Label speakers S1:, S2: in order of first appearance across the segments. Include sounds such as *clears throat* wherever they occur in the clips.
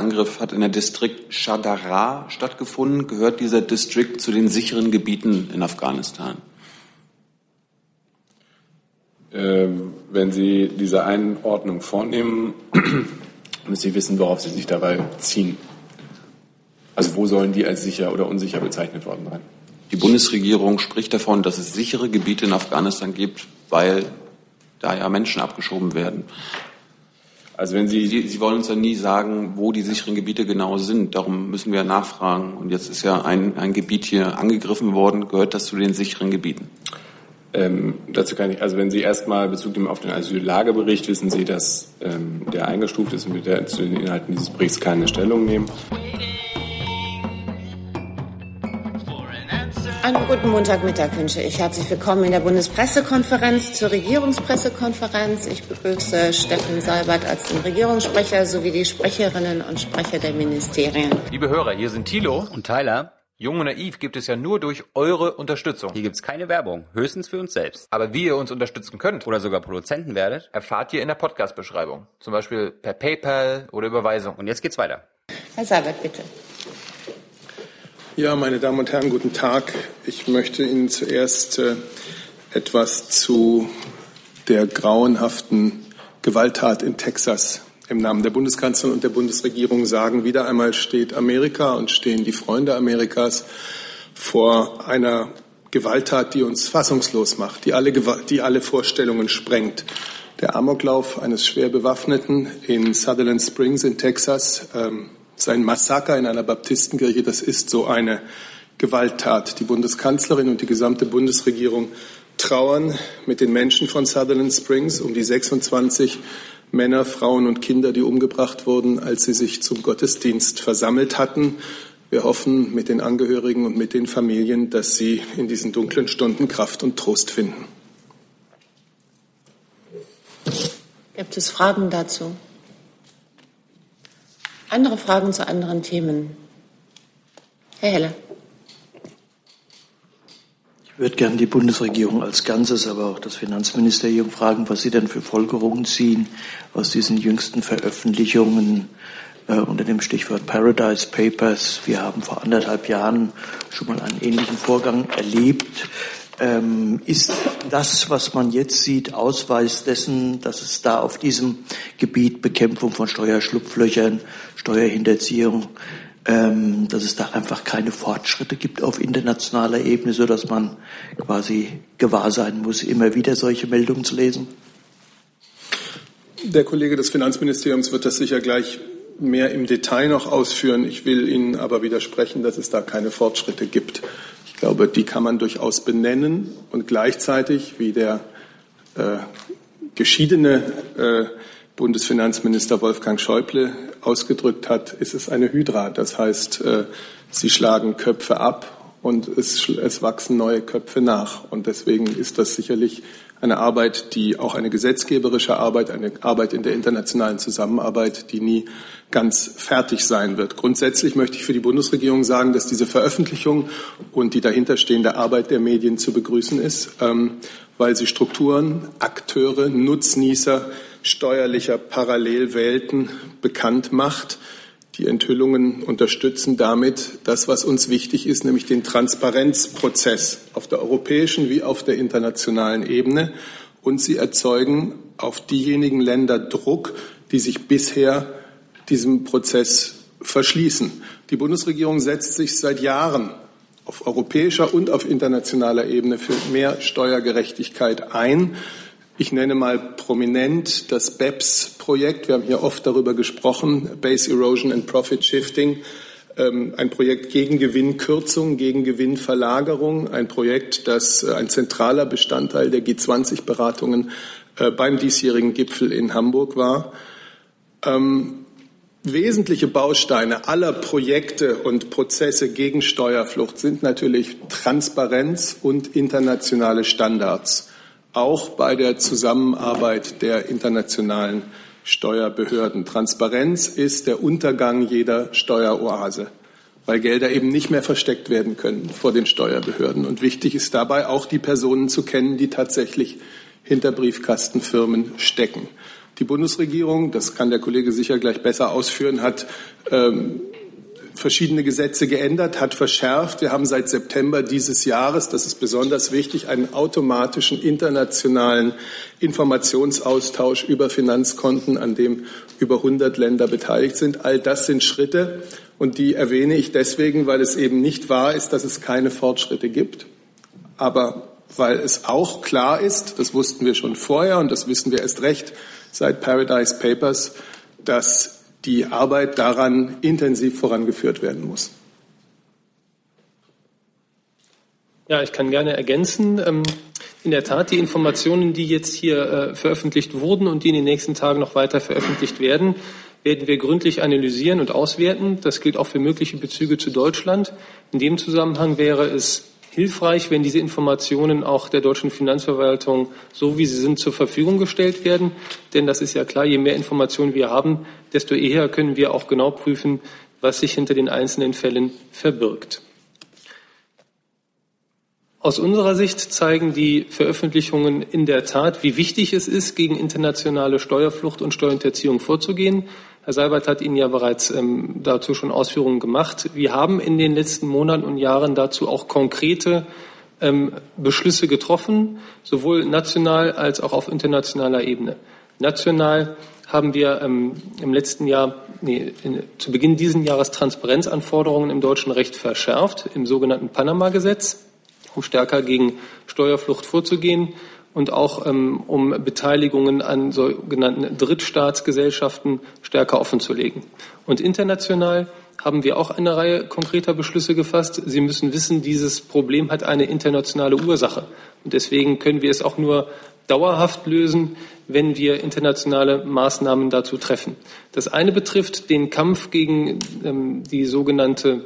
S1: Angriff hat in der Distrikt Shadara stattgefunden. Gehört dieser Distrikt zu den sicheren Gebieten in Afghanistan?
S2: Ähm, wenn Sie diese Einordnung vornehmen, *clears throat* müssen Sie wissen, worauf Sie sich dabei ziehen. Also wo sollen die als sicher oder unsicher bezeichnet worden sein?
S1: Die Bundesregierung spricht davon, dass es sichere Gebiete in Afghanistan gibt, weil da ja Menschen abgeschoben werden. Also wenn Sie, Sie, wollen uns ja nie sagen, wo die sicheren Gebiete genau sind. Darum müssen wir nachfragen. Und jetzt ist ja ein, ein Gebiet hier angegriffen worden. Gehört das zu den sicheren Gebieten?
S2: Ähm, dazu kann ich, also wenn Sie erstmal Bezug nehmen auf den Asyllagebericht, wissen Sie, dass ähm, der eingestuft ist und wir der, zu den Inhalten dieses Berichts keine Stellung nehmen.
S3: Einen guten Montagmittag wünsche ich. Herzlich willkommen in der Bundespressekonferenz zur Regierungspressekonferenz. Ich begrüße Steffen Seibert als den Regierungssprecher sowie die Sprecherinnen und Sprecher der Ministerien.
S4: Liebe Hörer, hier sind Thilo und Tyler. Jung und Naiv gibt es ja nur durch eure Unterstützung.
S5: Hier gibt es keine Werbung, höchstens für uns selbst.
S4: Aber wie ihr uns unterstützen könnt
S5: oder sogar Produzenten werdet,
S4: erfahrt ihr in der Podcast-Beschreibung. Zum Beispiel per PayPal oder Überweisung.
S5: Und jetzt geht's weiter.
S3: Herr Seibert, bitte.
S6: Ja, meine Damen und Herren, guten Tag. Ich möchte Ihnen zuerst äh, etwas zu der grauenhaften Gewalttat in Texas im Namen der Bundeskanzlerin und der Bundesregierung sagen. Wieder einmal steht Amerika und stehen die Freunde Amerikas vor einer Gewalttat, die uns fassungslos macht, die alle, die alle Vorstellungen sprengt. Der Amoklauf eines schwer Bewaffneten in Sutherland Springs in Texas, ähm, sein Massaker in einer Baptistenkirche, das ist so eine Gewalttat. Die Bundeskanzlerin und die gesamte Bundesregierung trauern mit den Menschen von Sutherland Springs um die 26 Männer, Frauen und Kinder, die umgebracht wurden, als sie sich zum Gottesdienst versammelt hatten. Wir hoffen mit den Angehörigen und mit den Familien, dass sie in diesen dunklen Stunden Kraft und Trost finden.
S3: Gibt es Fragen dazu? Andere Fragen zu anderen Themen? Herr Heller
S7: würde gerne die Bundesregierung als Ganzes, aber auch das Finanzministerium fragen, was sie denn für Folgerungen ziehen aus diesen jüngsten Veröffentlichungen äh, unter dem Stichwort Paradise Papers. Wir haben vor anderthalb Jahren schon mal einen ähnlichen Vorgang erlebt. Ähm, ist das, was man jetzt sieht, Ausweis dessen, dass es da auf diesem Gebiet Bekämpfung von Steuerschlupflöchern, Steuerhinterziehung, ähm, dass es da einfach keine Fortschritte gibt auf internationaler Ebene, so dass man quasi gewahr sein muss, immer wieder solche Meldungen zu lesen?
S6: Der Kollege des Finanzministeriums wird das sicher gleich mehr im Detail noch ausführen. Ich will Ihnen aber widersprechen, dass es da keine Fortschritte gibt. Ich glaube, die kann man durchaus benennen und gleichzeitig, wie der äh, geschiedene äh, Bundesfinanzminister Wolfgang Schäuble ausgedrückt hat, ist es eine Hydra. Das heißt, äh, sie schlagen Köpfe ab und es, es wachsen neue Köpfe nach. Und deswegen ist das sicherlich eine Arbeit, die auch eine gesetzgeberische Arbeit, eine Arbeit in der internationalen Zusammenarbeit, die nie ganz fertig sein wird. Grundsätzlich möchte ich für die Bundesregierung sagen, dass diese Veröffentlichung und die dahinterstehende Arbeit der Medien zu begrüßen ist, ähm, weil sie Strukturen, Akteure, Nutznießer steuerlicher Parallelwelten bekannt macht. Die Enthüllungen unterstützen damit das, was uns wichtig ist, nämlich den Transparenzprozess auf der europäischen wie auf der internationalen Ebene. Und sie erzeugen auf diejenigen Länder Druck, die sich bisher diesem Prozess verschließen. Die Bundesregierung setzt sich seit Jahren auf europäischer und auf internationaler Ebene für mehr Steuergerechtigkeit ein. Ich nenne mal prominent das BEPS-Projekt. Wir haben hier oft darüber gesprochen, Base Erosion and Profit Shifting. Ähm, ein Projekt gegen Gewinnkürzung, gegen Gewinnverlagerung, ein Projekt, das äh, ein zentraler Bestandteil der G20-Beratungen äh, beim diesjährigen Gipfel in Hamburg war. Ähm, wesentliche Bausteine aller Projekte und Prozesse gegen Steuerflucht sind natürlich Transparenz und internationale Standards auch bei der Zusammenarbeit der internationalen Steuerbehörden. Transparenz ist der Untergang jeder Steueroase, weil Gelder eben nicht mehr versteckt werden können vor den Steuerbehörden. Und wichtig ist dabei auch die Personen zu kennen, die tatsächlich hinter Briefkastenfirmen stecken. Die Bundesregierung, das kann der Kollege sicher gleich besser ausführen, hat ähm, verschiedene Gesetze geändert, hat verschärft. Wir haben seit September dieses Jahres, das ist besonders wichtig, einen automatischen internationalen Informationsaustausch über Finanzkonten, an dem über 100 Länder beteiligt sind. All das sind Schritte und die erwähne ich deswegen, weil es eben nicht wahr ist, dass es keine Fortschritte gibt. Aber weil es auch klar ist, das wussten wir schon vorher und das wissen wir erst recht seit Paradise Papers, dass die Arbeit daran intensiv vorangeführt werden muss.
S8: Ja, ich kann gerne ergänzen. Ähm, in der Tat, die Informationen, die jetzt hier äh, veröffentlicht wurden und die in den nächsten Tagen noch weiter veröffentlicht werden, werden wir gründlich analysieren und auswerten. Das gilt auch für mögliche Bezüge zu Deutschland. In dem Zusammenhang wäre es hilfreich, wenn diese Informationen auch der deutschen Finanzverwaltung, so wie sie sind, zur Verfügung gestellt werden. Denn das ist ja klar, je mehr Informationen wir haben, desto eher können wir auch genau prüfen, was sich hinter den einzelnen Fällen verbirgt. Aus unserer Sicht zeigen die Veröffentlichungen in der Tat, wie wichtig es ist, gegen internationale Steuerflucht und Steuerhinterziehung vorzugehen. Herr Seibert hat Ihnen ja bereits ähm, dazu schon Ausführungen gemacht. Wir haben in den letzten Monaten und Jahren dazu auch konkrete ähm, Beschlüsse getroffen, sowohl national als auch auf internationaler Ebene. National haben wir ähm, im letzten Jahr, nee, in, zu Beginn dieses Jahres Transparenzanforderungen im deutschen Recht verschärft, im sogenannten Panama-Gesetz, um stärker gegen Steuerflucht vorzugehen und auch ähm, um Beteiligungen an sogenannten Drittstaatsgesellschaften stärker offenzulegen. Und international haben wir auch eine Reihe konkreter Beschlüsse gefasst. Sie müssen wissen, dieses Problem hat eine internationale Ursache. Und deswegen können wir es auch nur dauerhaft lösen, wenn wir internationale Maßnahmen dazu treffen. Das eine betrifft den Kampf gegen ähm, die sogenannte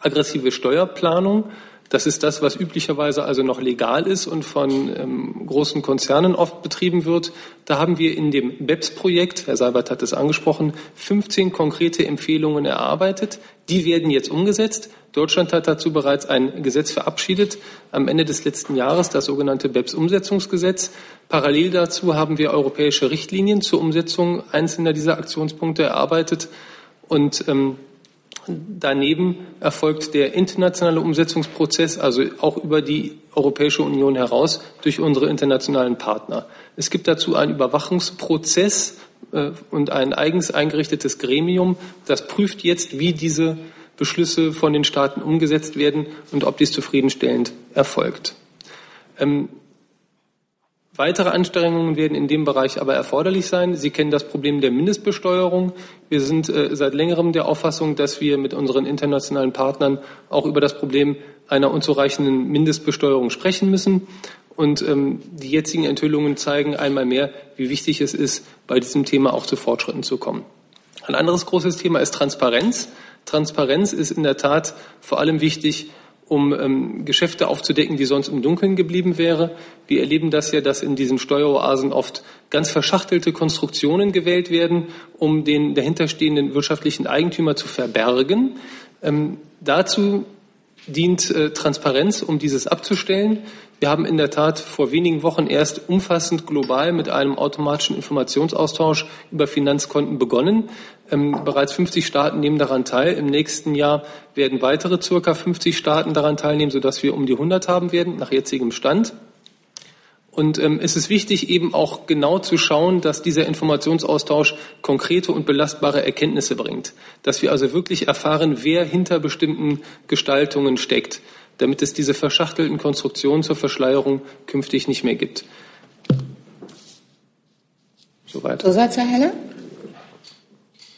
S8: aggressive Steuerplanung. Das ist das, was üblicherweise also noch legal ist und von ähm, großen Konzernen oft betrieben wird. Da haben wir in dem BEPS-Projekt, Herr Seibert hat es angesprochen, 15 konkrete Empfehlungen erarbeitet. Die werden jetzt umgesetzt. Deutschland hat dazu bereits ein Gesetz verabschiedet am Ende des letzten Jahres, das sogenannte BEPS-Umsetzungsgesetz. Parallel dazu haben wir europäische Richtlinien zur Umsetzung einzelner dieser Aktionspunkte erarbeitet und ähm, Daneben erfolgt der internationale Umsetzungsprozess, also auch über die Europäische Union heraus, durch unsere internationalen Partner. Es gibt dazu einen Überwachungsprozess äh, und ein eigens eingerichtetes Gremium, das prüft jetzt, wie diese Beschlüsse von den Staaten umgesetzt werden und ob dies zufriedenstellend erfolgt. Ähm, Weitere Anstrengungen werden in dem Bereich aber erforderlich sein. Sie kennen das Problem der Mindestbesteuerung. Wir sind äh, seit längerem der Auffassung, dass wir mit unseren internationalen Partnern auch über das Problem einer unzureichenden Mindestbesteuerung sprechen müssen. Und ähm, die jetzigen Enthüllungen zeigen einmal mehr, wie wichtig es ist, bei diesem Thema auch zu Fortschritten zu kommen. Ein anderes großes Thema ist Transparenz. Transparenz ist in der Tat vor allem wichtig, um ähm, Geschäfte aufzudecken, die sonst im Dunkeln geblieben wäre. Wir erleben das ja, dass in diesen Steueroasen oft ganz verschachtelte Konstruktionen gewählt werden, um den dahinterstehenden wirtschaftlichen Eigentümer zu verbergen. Ähm, dazu dient äh, Transparenz, um dieses abzustellen. Wir haben in der Tat vor wenigen Wochen erst umfassend global mit einem automatischen Informationsaustausch über Finanzkonten begonnen. Ähm, bereits 50 Staaten nehmen daran teil. Im nächsten Jahr werden weitere circa 50 Staaten daran teilnehmen, sodass wir um die 100 haben werden, nach jetzigem Stand. Und ähm, es ist wichtig, eben auch genau zu schauen, dass dieser Informationsaustausch konkrete und belastbare Erkenntnisse bringt. Dass wir also wirklich erfahren, wer hinter bestimmten Gestaltungen steckt damit es diese verschachtelten Konstruktionen zur Verschleierung künftig nicht mehr gibt.
S3: Soweit. Zusatz, Herr Heller?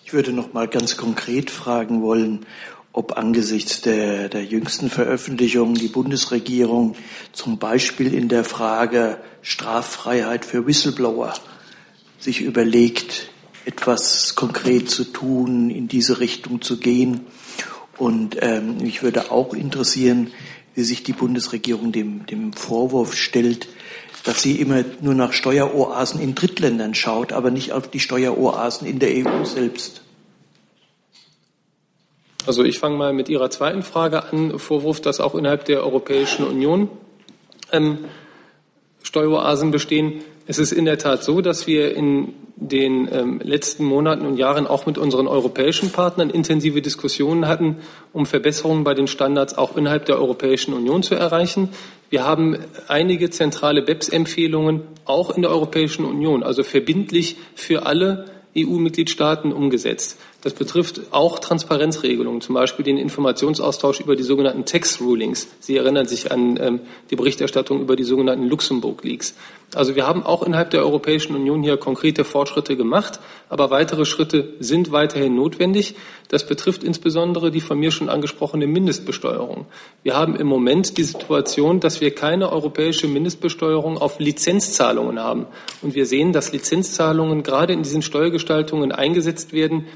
S7: Ich würde noch mal ganz konkret fragen wollen, ob angesichts der, der jüngsten Veröffentlichungen die Bundesregierung zum Beispiel in der Frage Straffreiheit für Whistleblower sich überlegt, etwas konkret zu tun, in diese Richtung zu gehen. Und ähm, mich würde auch interessieren, wie sich die Bundesregierung dem, dem Vorwurf stellt, dass sie immer nur nach Steueroasen in Drittländern schaut, aber nicht auf die Steueroasen in der EU selbst.
S8: Also ich fange mal mit Ihrer zweiten Frage an, Vorwurf, dass auch innerhalb der Europäischen Union ähm, Steueroasen bestehen. Es ist in der Tat so, dass wir in den ähm, letzten Monaten und Jahren auch mit unseren europäischen Partnern intensive Diskussionen hatten, um Verbesserungen bei den Standards auch innerhalb der Europäischen Union zu erreichen. Wir haben einige zentrale BEPS-Empfehlungen auch in der Europäischen Union, also verbindlich für alle EU-Mitgliedstaaten umgesetzt. Das betrifft auch Transparenzregelungen, zum Beispiel den Informationsaustausch über die sogenannten Tax Rulings. Sie erinnern sich an ähm, die Berichterstattung über die sogenannten Luxemburg Leaks. Also wir haben auch innerhalb der Europäischen Union hier konkrete Fortschritte gemacht, aber weitere Schritte sind weiterhin notwendig. Das betrifft insbesondere die von mir schon angesprochene Mindestbesteuerung. Wir haben im Moment die Situation, dass wir keine europäische Mindestbesteuerung auf Lizenzzahlungen haben. Und wir sehen, dass Lizenzzahlungen gerade in diesen Steuergestaltungen eingesetzt werden,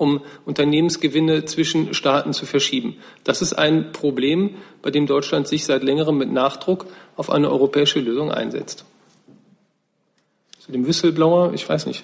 S8: um Unternehmensgewinne zwischen Staaten zu verschieben. Das ist ein Problem, bei dem Deutschland sich seit längerem mit Nachdruck auf eine europäische Lösung einsetzt. Zu dem Whistleblower, ich weiß nicht,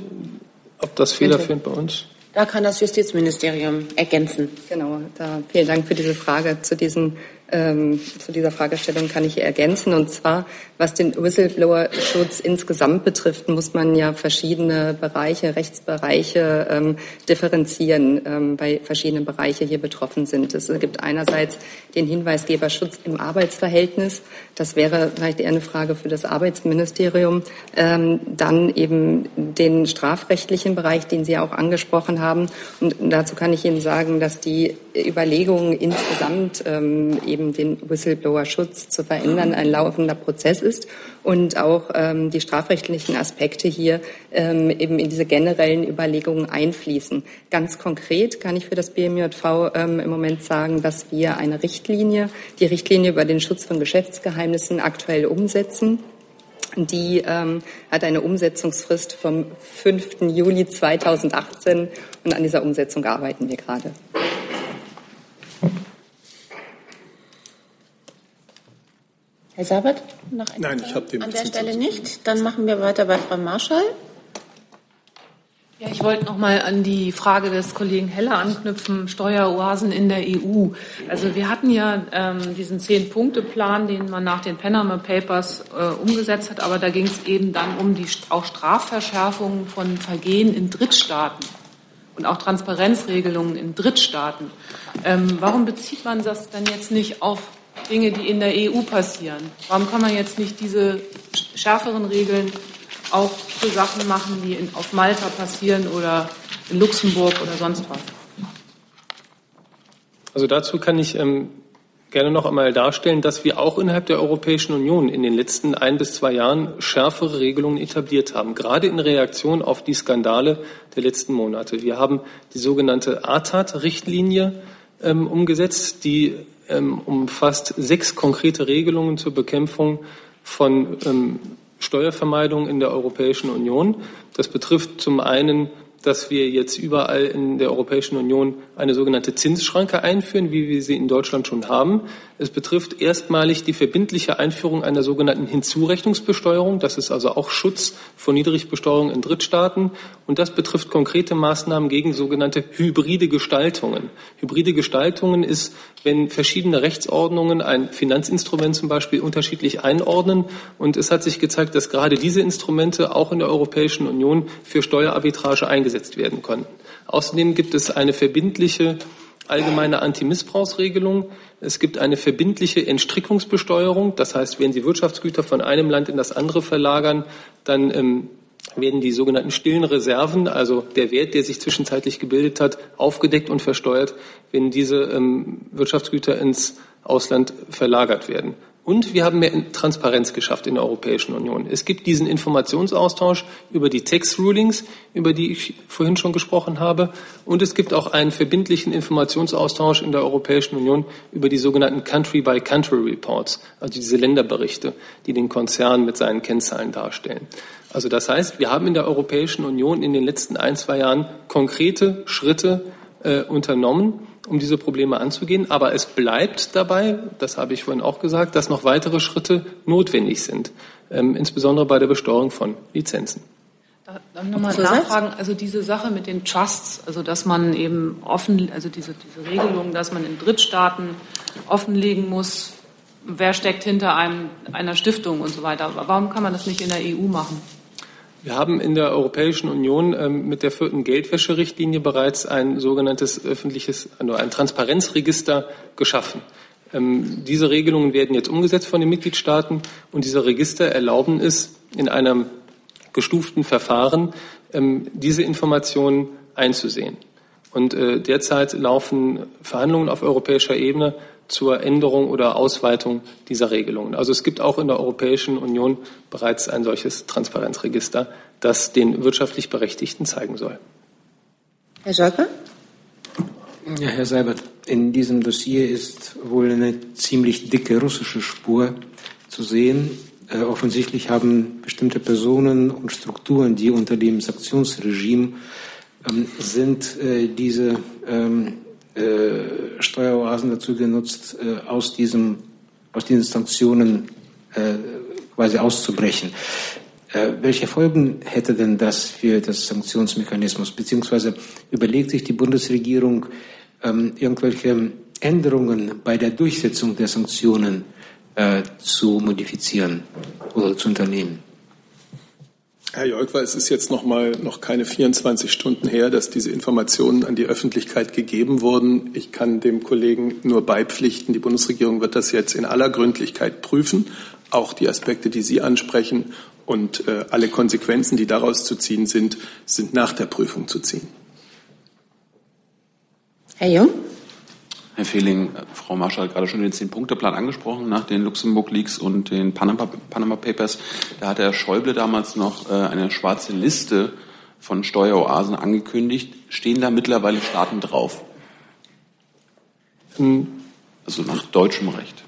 S8: ob das federführend bei uns.
S3: Da kann das Justizministerium ergänzen.
S9: Genau, da, vielen Dank für diese Frage zu diesen ähm, zu dieser Fragestellung kann ich ergänzen. Und zwar, was den Whistleblower-Schutz insgesamt betrifft, muss man ja verschiedene Bereiche, Rechtsbereiche ähm, differenzieren, ähm, weil verschiedene Bereiche hier betroffen sind. Es gibt einerseits den Hinweisgeberschutz im Arbeitsverhältnis. Das wäre vielleicht eher eine Frage für das Arbeitsministerium. Ähm, dann eben den strafrechtlichen Bereich, den Sie auch angesprochen haben. Und dazu kann ich Ihnen sagen, dass die Überlegungen insgesamt ähm, eben den Whistleblower-Schutz zu verändern ein laufender Prozess ist und auch ähm, die strafrechtlichen Aspekte hier ähm, eben in diese generellen Überlegungen einfließen. Ganz konkret kann ich für das BMJV ähm, im Moment sagen, dass wir eine Richtlinie, die Richtlinie über den Schutz von Geschäftsgeheimnissen aktuell umsetzen. Die ähm, hat eine Umsetzungsfrist vom 5. Juli 2018 und an dieser Umsetzung arbeiten wir gerade.
S3: Herr Sabat, noch
S6: ein Nein, ich habe den
S3: An der Stelle nicht. Dann machen wir weiter bei Frau Marschall.
S10: Ja, ich wollte noch mal an die Frage des Kollegen Heller anknüpfen, Steueroasen in der EU. Also wir hatten ja ähm, diesen Zehn-Punkte-Plan, den man nach den Panama Papers äh, umgesetzt hat, aber da ging es eben dann um die auch Strafverschärfungen von Vergehen in Drittstaaten und auch Transparenzregelungen in Drittstaaten. Ähm, warum bezieht man das dann jetzt nicht auf Dinge, die in der EU passieren. Warum kann man jetzt nicht diese schärferen Regeln auch für Sachen machen, die in, auf Malta passieren oder in Luxemburg oder sonst was?
S8: Also dazu kann ich ähm, gerne noch einmal darstellen, dass wir auch innerhalb der Europäischen Union in den letzten ein bis zwei Jahren schärfere Regelungen etabliert haben, gerade in Reaktion auf die Skandale der letzten Monate. Wir haben die sogenannte ATAT-Richtlinie ähm, umgesetzt, die ähm, umfasst sechs konkrete Regelungen zur Bekämpfung von ähm, Steuervermeidung in der Europäischen Union. Das betrifft zum einen dass wir jetzt überall in der Europäischen Union eine sogenannte Zinsschranke einführen, wie wir sie in Deutschland schon haben. Es betrifft erstmalig die verbindliche Einführung einer sogenannten Hinzurechnungsbesteuerung. Das ist also auch Schutz vor Niedrigbesteuerung in Drittstaaten. Und das betrifft konkrete Maßnahmen gegen sogenannte hybride Gestaltungen. Hybride Gestaltungen ist, wenn verschiedene Rechtsordnungen ein Finanzinstrument zum Beispiel unterschiedlich einordnen. Und es hat sich gezeigt, dass gerade diese Instrumente auch in der Europäischen Union für Steuerarbitrage eingesetzt werden konnten. Außerdem gibt es eine verbindliche allgemeine Antimissbrauchsregelung. Es gibt eine verbindliche Entstrickungsbesteuerung. Das heißt, wenn Sie Wirtschaftsgüter von einem Land in das andere verlagern, dann ähm, werden die sogenannten stillen Reserven, also der Wert, der sich zwischenzeitlich gebildet hat, aufgedeckt und versteuert, wenn diese ähm, Wirtschaftsgüter ins Ausland verlagert werden. Und wir haben mehr Transparenz geschafft in der Europäischen Union. Es gibt diesen Informationsaustausch über die Tax Rulings, über die ich vorhin schon gesprochen habe. Und es gibt auch einen verbindlichen Informationsaustausch in der Europäischen Union über die sogenannten Country-by-Country-Reports, also diese Länderberichte, die den Konzern mit seinen Kennzahlen darstellen. Also das heißt, wir haben in der Europäischen Union in den letzten ein, zwei Jahren konkrete Schritte äh, unternommen, um diese Probleme anzugehen. Aber es bleibt dabei, das habe ich vorhin auch gesagt, dass noch weitere Schritte notwendig sind, ähm, insbesondere bei der Besteuerung von Lizenzen.
S10: Dann nochmal nachfragen, also diese Sache mit den Trusts, also dass man eben offen, also diese, diese Regelung, dass man in Drittstaaten offenlegen muss, wer steckt hinter einem, einer Stiftung und so weiter. Warum kann man das nicht in der EU machen?
S8: Wir haben in der Europäischen Union ähm, mit der vierten Geldwäscherichtlinie bereits ein sogenanntes öffentliches, also ein Transparenzregister geschaffen. Ähm, diese Regelungen werden jetzt umgesetzt von den Mitgliedstaaten und diese Register erlauben es in einem gestuften Verfahren, ähm, diese Informationen einzusehen. Und äh, derzeit laufen Verhandlungen auf europäischer Ebene zur Änderung oder Ausweitung dieser Regelungen. Also es gibt auch in der Europäischen Union bereits ein solches Transparenzregister, das den wirtschaftlich Berechtigten zeigen soll.
S3: Herr Scholper?
S11: Ja, Herr Seibert, in diesem Dossier ist wohl eine ziemlich dicke russische Spur zu sehen. Äh, offensichtlich haben bestimmte Personen und Strukturen, die unter dem Sanktionsregime ähm, sind, äh, diese ähm, äh, Steueroasen dazu genutzt, äh, aus, diesem, aus diesen Sanktionen äh, quasi auszubrechen. Äh, welche Folgen hätte denn das für das Sanktionsmechanismus? Beziehungsweise überlegt sich die Bundesregierung ähm, irgendwelche Änderungen bei der Durchsetzung der Sanktionen äh, zu modifizieren oder zu unternehmen?
S6: Herr Jolkwa, es ist jetzt noch mal noch keine 24 Stunden her, dass diese Informationen an die Öffentlichkeit gegeben wurden. Ich kann dem Kollegen nur beipflichten. Die Bundesregierung wird das jetzt in aller Gründlichkeit prüfen, auch die Aspekte, die Sie ansprechen. Und äh, alle Konsequenzen, die daraus zu ziehen sind, sind nach der Prüfung zu ziehen.
S3: Herr Jung?
S1: Herr Fehling, Frau Marschall hat gerade schon den Zehn-Punkte-Plan angesprochen, nach den Luxemburg-Leaks und den Panama, Panama, Papers. Da hat Herr Schäuble damals noch äh, eine schwarze Liste von Steueroasen angekündigt. Stehen da mittlerweile Staaten drauf?
S8: Hm.
S1: Also nach deutschem Recht.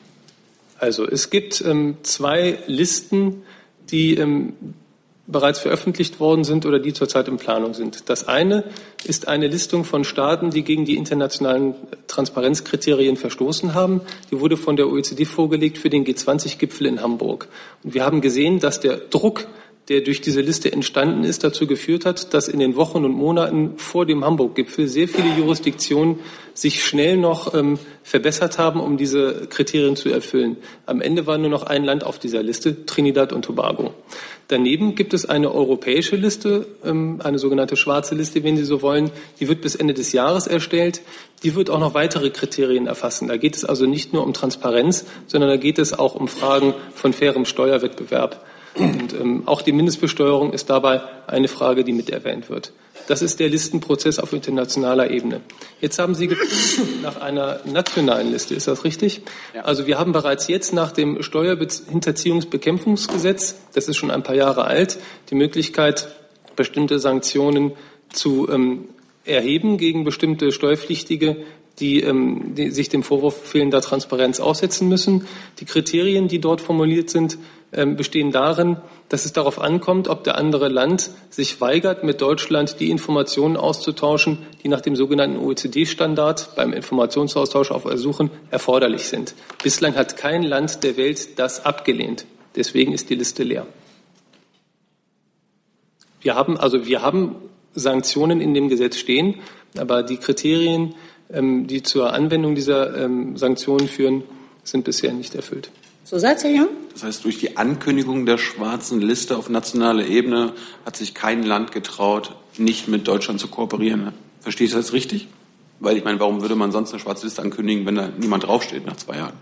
S8: Also es gibt ähm, zwei Listen, die ähm, bereits veröffentlicht worden sind oder die zurzeit in Planung sind. Das eine ist eine Listung von Staaten, die gegen die internationalen Transparenzkriterien verstoßen haben. Die wurde von der OECD vorgelegt für den G20-Gipfel in Hamburg. Und wir haben gesehen, dass der Druck der durch diese Liste entstanden ist, dazu geführt hat, dass in den Wochen und Monaten vor dem Hamburg-Gipfel sehr viele Jurisdiktionen sich schnell noch ähm, verbessert haben, um diese Kriterien zu erfüllen. Am Ende war nur noch ein Land auf dieser Liste, Trinidad und Tobago. Daneben gibt es eine europäische Liste, ähm, eine sogenannte schwarze Liste, wenn Sie so wollen. Die wird bis Ende des Jahres erstellt. Die wird auch noch weitere Kriterien erfassen. Da geht es also nicht nur um Transparenz, sondern da geht es auch um Fragen von fairem Steuerwettbewerb. Und ähm, auch die Mindestbesteuerung ist dabei eine Frage, die mit erwähnt wird. Das ist der Listenprozess auf internationaler Ebene. Jetzt haben Sie nach einer nationalen Liste, ist das richtig? Ja. Also wir haben bereits jetzt nach dem Steuerhinterziehungsbekämpfungsgesetz, das ist schon ein paar Jahre alt, die Möglichkeit, bestimmte Sanktionen zu ähm, erheben gegen bestimmte Steuerpflichtige, die, ähm, die sich dem Vorwurf fehlender Transparenz aussetzen müssen. Die Kriterien, die dort formuliert sind, ähm, bestehen darin, dass es darauf ankommt, ob der andere Land sich weigert, mit Deutschland die Informationen auszutauschen, die nach dem sogenannten OECD-Standard beim Informationsaustausch auf Ersuchen erforderlich sind. Bislang hat kein Land der Welt das abgelehnt. Deswegen ist die Liste leer. Wir haben also wir haben Sanktionen in dem Gesetz stehen, aber die Kriterien, die zur Anwendung dieser ähm, Sanktionen führen, sind bisher nicht erfüllt.
S3: Zusatz, Herr Jung?
S1: Das heißt, durch die Ankündigung der schwarzen Liste auf nationaler Ebene hat sich kein Land getraut, nicht mit Deutschland zu kooperieren. Verstehe ich das richtig? Weil ich meine, warum würde man sonst eine schwarze Liste ankündigen, wenn da niemand draufsteht nach zwei Jahren?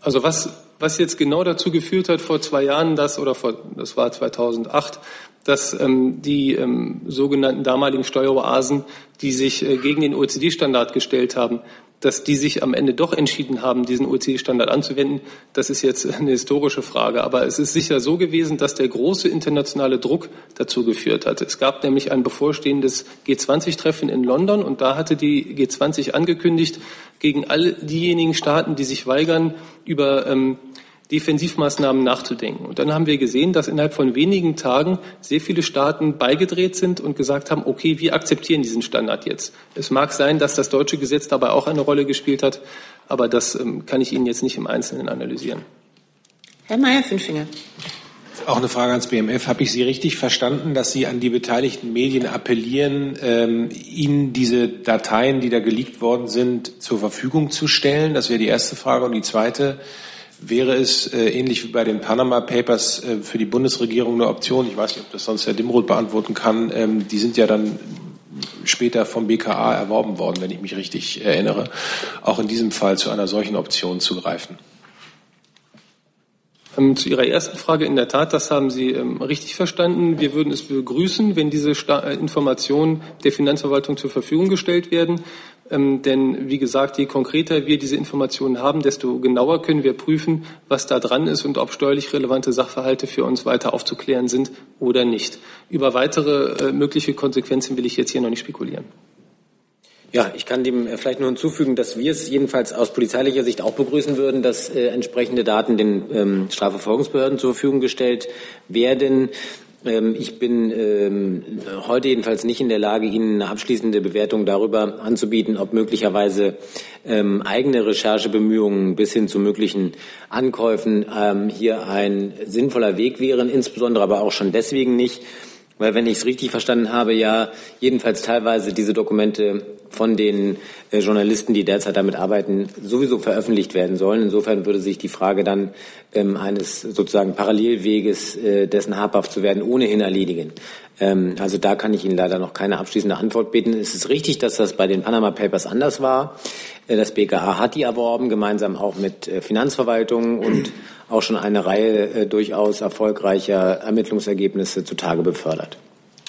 S8: Also was, was jetzt genau dazu geführt hat vor zwei Jahren, dass, oder vor, das war 2008, dass ähm, die ähm, sogenannten damaligen Steueroasen, die sich äh, gegen den OECD-Standard gestellt haben, dass die sich am Ende doch entschieden haben, diesen OECD-Standard anzuwenden, das ist jetzt eine historische Frage. Aber es ist sicher so gewesen, dass der große internationale Druck dazu geführt hat. Es gab nämlich ein bevorstehendes G20-Treffen in London und da hatte die G20 angekündigt, gegen all diejenigen Staaten, die sich weigern, über ähm, Defensivmaßnahmen nachzudenken. Und dann haben wir gesehen, dass innerhalb von wenigen Tagen sehr viele Staaten beigedreht sind und gesagt haben, okay, wir akzeptieren diesen Standard jetzt. Es mag sein, dass das deutsche Gesetz dabei auch eine Rolle gespielt hat, aber das ähm, kann ich Ihnen jetzt nicht im Einzelnen analysieren.
S3: Herr Mayer, Fünfinger.
S12: auch eine Frage ans BMF. Habe ich Sie richtig verstanden, dass Sie an die beteiligten Medien appellieren, ähm, Ihnen diese Dateien, die da geleakt worden sind, zur Verfügung zu stellen? Das wäre die erste Frage. Und die zweite, wäre es äh, ähnlich wie bei den Panama Papers äh, für die Bundesregierung eine Option? Ich weiß nicht, ob das sonst Herr Dimroth beantworten kann. Ähm, die sind ja dann später vom BKA erworben worden, wenn ich mich richtig erinnere, auch in diesem Fall zu einer solchen Option zu greifen.
S8: Ähm, zu Ihrer ersten Frage, in der Tat, das haben Sie ähm, richtig verstanden. Wir würden es begrüßen, wenn diese äh, Informationen der Finanzverwaltung zur Verfügung gestellt werden. Ähm, denn wie gesagt, je konkreter wir diese Informationen haben, desto genauer können wir prüfen, was da dran ist und ob steuerlich relevante Sachverhalte für uns weiter aufzuklären sind oder nicht. Über weitere äh, mögliche Konsequenzen will ich jetzt hier noch nicht spekulieren.
S13: Ja, ich kann dem äh, vielleicht nur hinzufügen, dass wir es jedenfalls aus polizeilicher Sicht auch begrüßen würden, dass äh, entsprechende Daten den ähm, Strafverfolgungsbehörden zur Verfügung gestellt werden. Ähm, ich bin ähm, heute jedenfalls nicht in der Lage, Ihnen eine abschließende Bewertung darüber anzubieten, ob möglicherweise ähm, eigene Recherchebemühungen bis hin zu möglichen Ankäufen hier ein sinnvoller Weg wären, insbesondere aber auch schon deswegen nicht, weil wenn ich es richtig verstanden habe, ja jedenfalls teilweise diese Dokumente von den äh, Journalisten, die derzeit damit arbeiten, sowieso veröffentlicht werden sollen. Insofern würde sich die Frage dann ähm, eines sozusagen Parallelweges, äh, dessen habhaft zu werden, ohnehin erledigen. Ähm, also da kann ich Ihnen leider noch keine abschließende Antwort bieten. Es ist richtig, dass das bei den Panama Papers anders war. Äh, das BKA hat die erworben, gemeinsam auch mit äh, Finanzverwaltungen und auch schon eine Reihe durchaus erfolgreicher Ermittlungsergebnisse zutage befördert.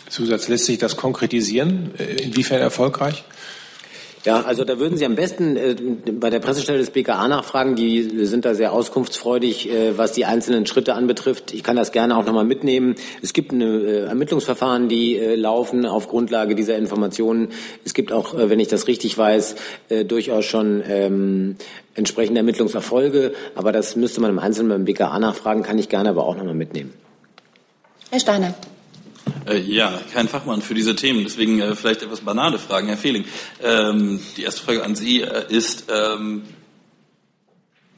S12: Zusatz, lässt sich das konkretisieren? Inwiefern erfolgreich?
S13: Ja, also da würden Sie am besten äh, bei der Pressestelle des BKA nachfragen. Die sind da sehr auskunftsfreudig, äh, was die einzelnen Schritte anbetrifft. Ich kann das gerne auch nochmal mitnehmen. Es gibt eine, äh, Ermittlungsverfahren, die äh, laufen auf Grundlage dieser Informationen. Es gibt auch, äh, wenn ich das richtig weiß, äh, durchaus schon ähm, entsprechende Ermittlungserfolge. Aber das müsste man im Einzelnen beim BKA nachfragen, kann ich gerne aber auch nochmal mitnehmen.
S3: Herr Steiner.
S1: Äh, ja, kein Fachmann für diese Themen, deswegen äh, vielleicht etwas banale Fragen, Herr Fehling. Ähm, die erste Frage an Sie äh, ist, ähm,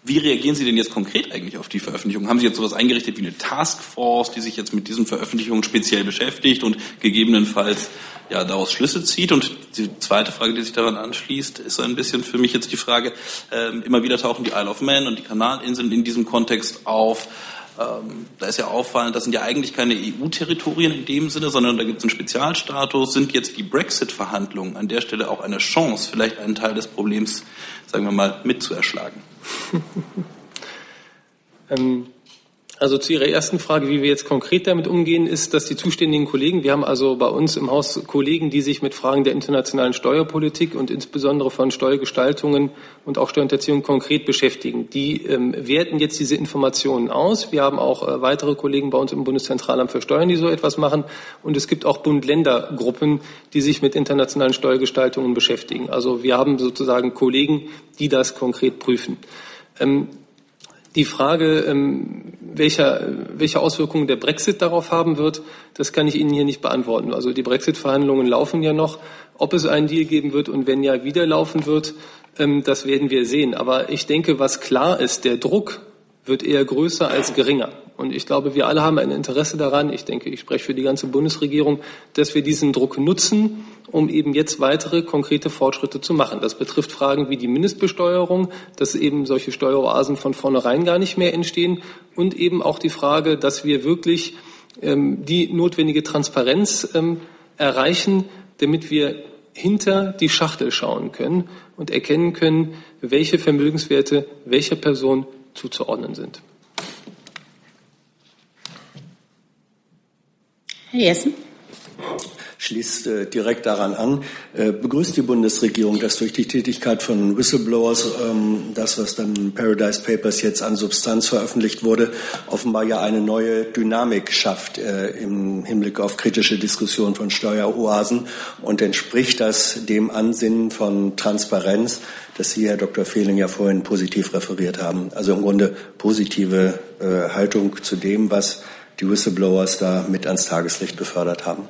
S1: wie reagieren Sie denn jetzt konkret eigentlich auf die Veröffentlichung? Haben Sie jetzt sowas eingerichtet wie eine Taskforce, die sich jetzt mit diesen Veröffentlichungen speziell beschäftigt und gegebenenfalls ja daraus Schlüsse zieht? Und die zweite Frage, die sich daran anschließt, ist ein bisschen für mich jetzt die Frage, ähm, immer wieder tauchen die Isle of Man und die Kanalinseln in diesem Kontext auf. Ähm, da ist ja auffallend, das sind ja eigentlich keine EU-Territorien in dem Sinne, sondern da gibt es einen Spezialstatus. Sind jetzt die Brexit-Verhandlungen an der Stelle auch eine Chance, vielleicht einen Teil des Problems, sagen wir mal, mitzuerschlagen? *laughs*
S8: ähm, also zu Ihrer ersten Frage, wie wir jetzt konkret damit umgehen, ist, dass die zuständigen Kollegen, wir haben also bei uns im Haus Kollegen, die sich mit Fragen der internationalen Steuerpolitik und insbesondere von Steuergestaltungen und auch Steuerhinterziehung konkret beschäftigen. Die ähm, werten jetzt diese Informationen aus. Wir haben auch äh, weitere Kollegen bei uns im Bundeszentralamt für Steuern, die so etwas machen. Und es gibt auch Bund-Länder-Gruppen, die sich mit internationalen Steuergestaltungen beschäftigen. Also wir haben sozusagen Kollegen, die das konkret prüfen. Ähm, die Frage, ähm, welcher, welche Auswirkungen der Brexit darauf haben wird, das kann ich Ihnen hier nicht beantworten. Also die Brexit-Verhandlungen laufen ja noch. Ob es einen Deal geben wird und wenn ja, wieder laufen wird, ähm, das werden wir sehen. Aber ich denke, was klar ist, der Druck wird eher größer als geringer. Und ich glaube, wir alle haben ein Interesse daran, ich denke, ich spreche für die ganze Bundesregierung, dass wir diesen Druck nutzen, um eben jetzt weitere konkrete Fortschritte zu machen. Das betrifft Fragen wie die Mindestbesteuerung, dass eben solche Steueroasen von vornherein gar nicht mehr entstehen und eben auch die Frage, dass wir wirklich ähm, die notwendige Transparenz ähm, erreichen, damit wir hinter die Schachtel schauen können und erkennen können, welche Vermögenswerte welcher Person zuzuordnen sind.
S3: Herr Jessen.
S14: Schließt äh, direkt daran an. Äh, begrüßt die Bundesregierung, dass durch die Tätigkeit von Whistleblowers ähm, das, was dann Paradise Papers jetzt an Substanz veröffentlicht wurde, offenbar ja eine neue Dynamik schafft äh, im Hinblick auf kritische Diskussionen von Steueroasen und entspricht das dem Ansinnen von Transparenz, das Sie, Herr Dr. Fehling, ja vorhin positiv referiert haben. Also im Grunde positive äh, Haltung zu dem, was die Whistleblowers da mit ans Tageslicht befördert haben.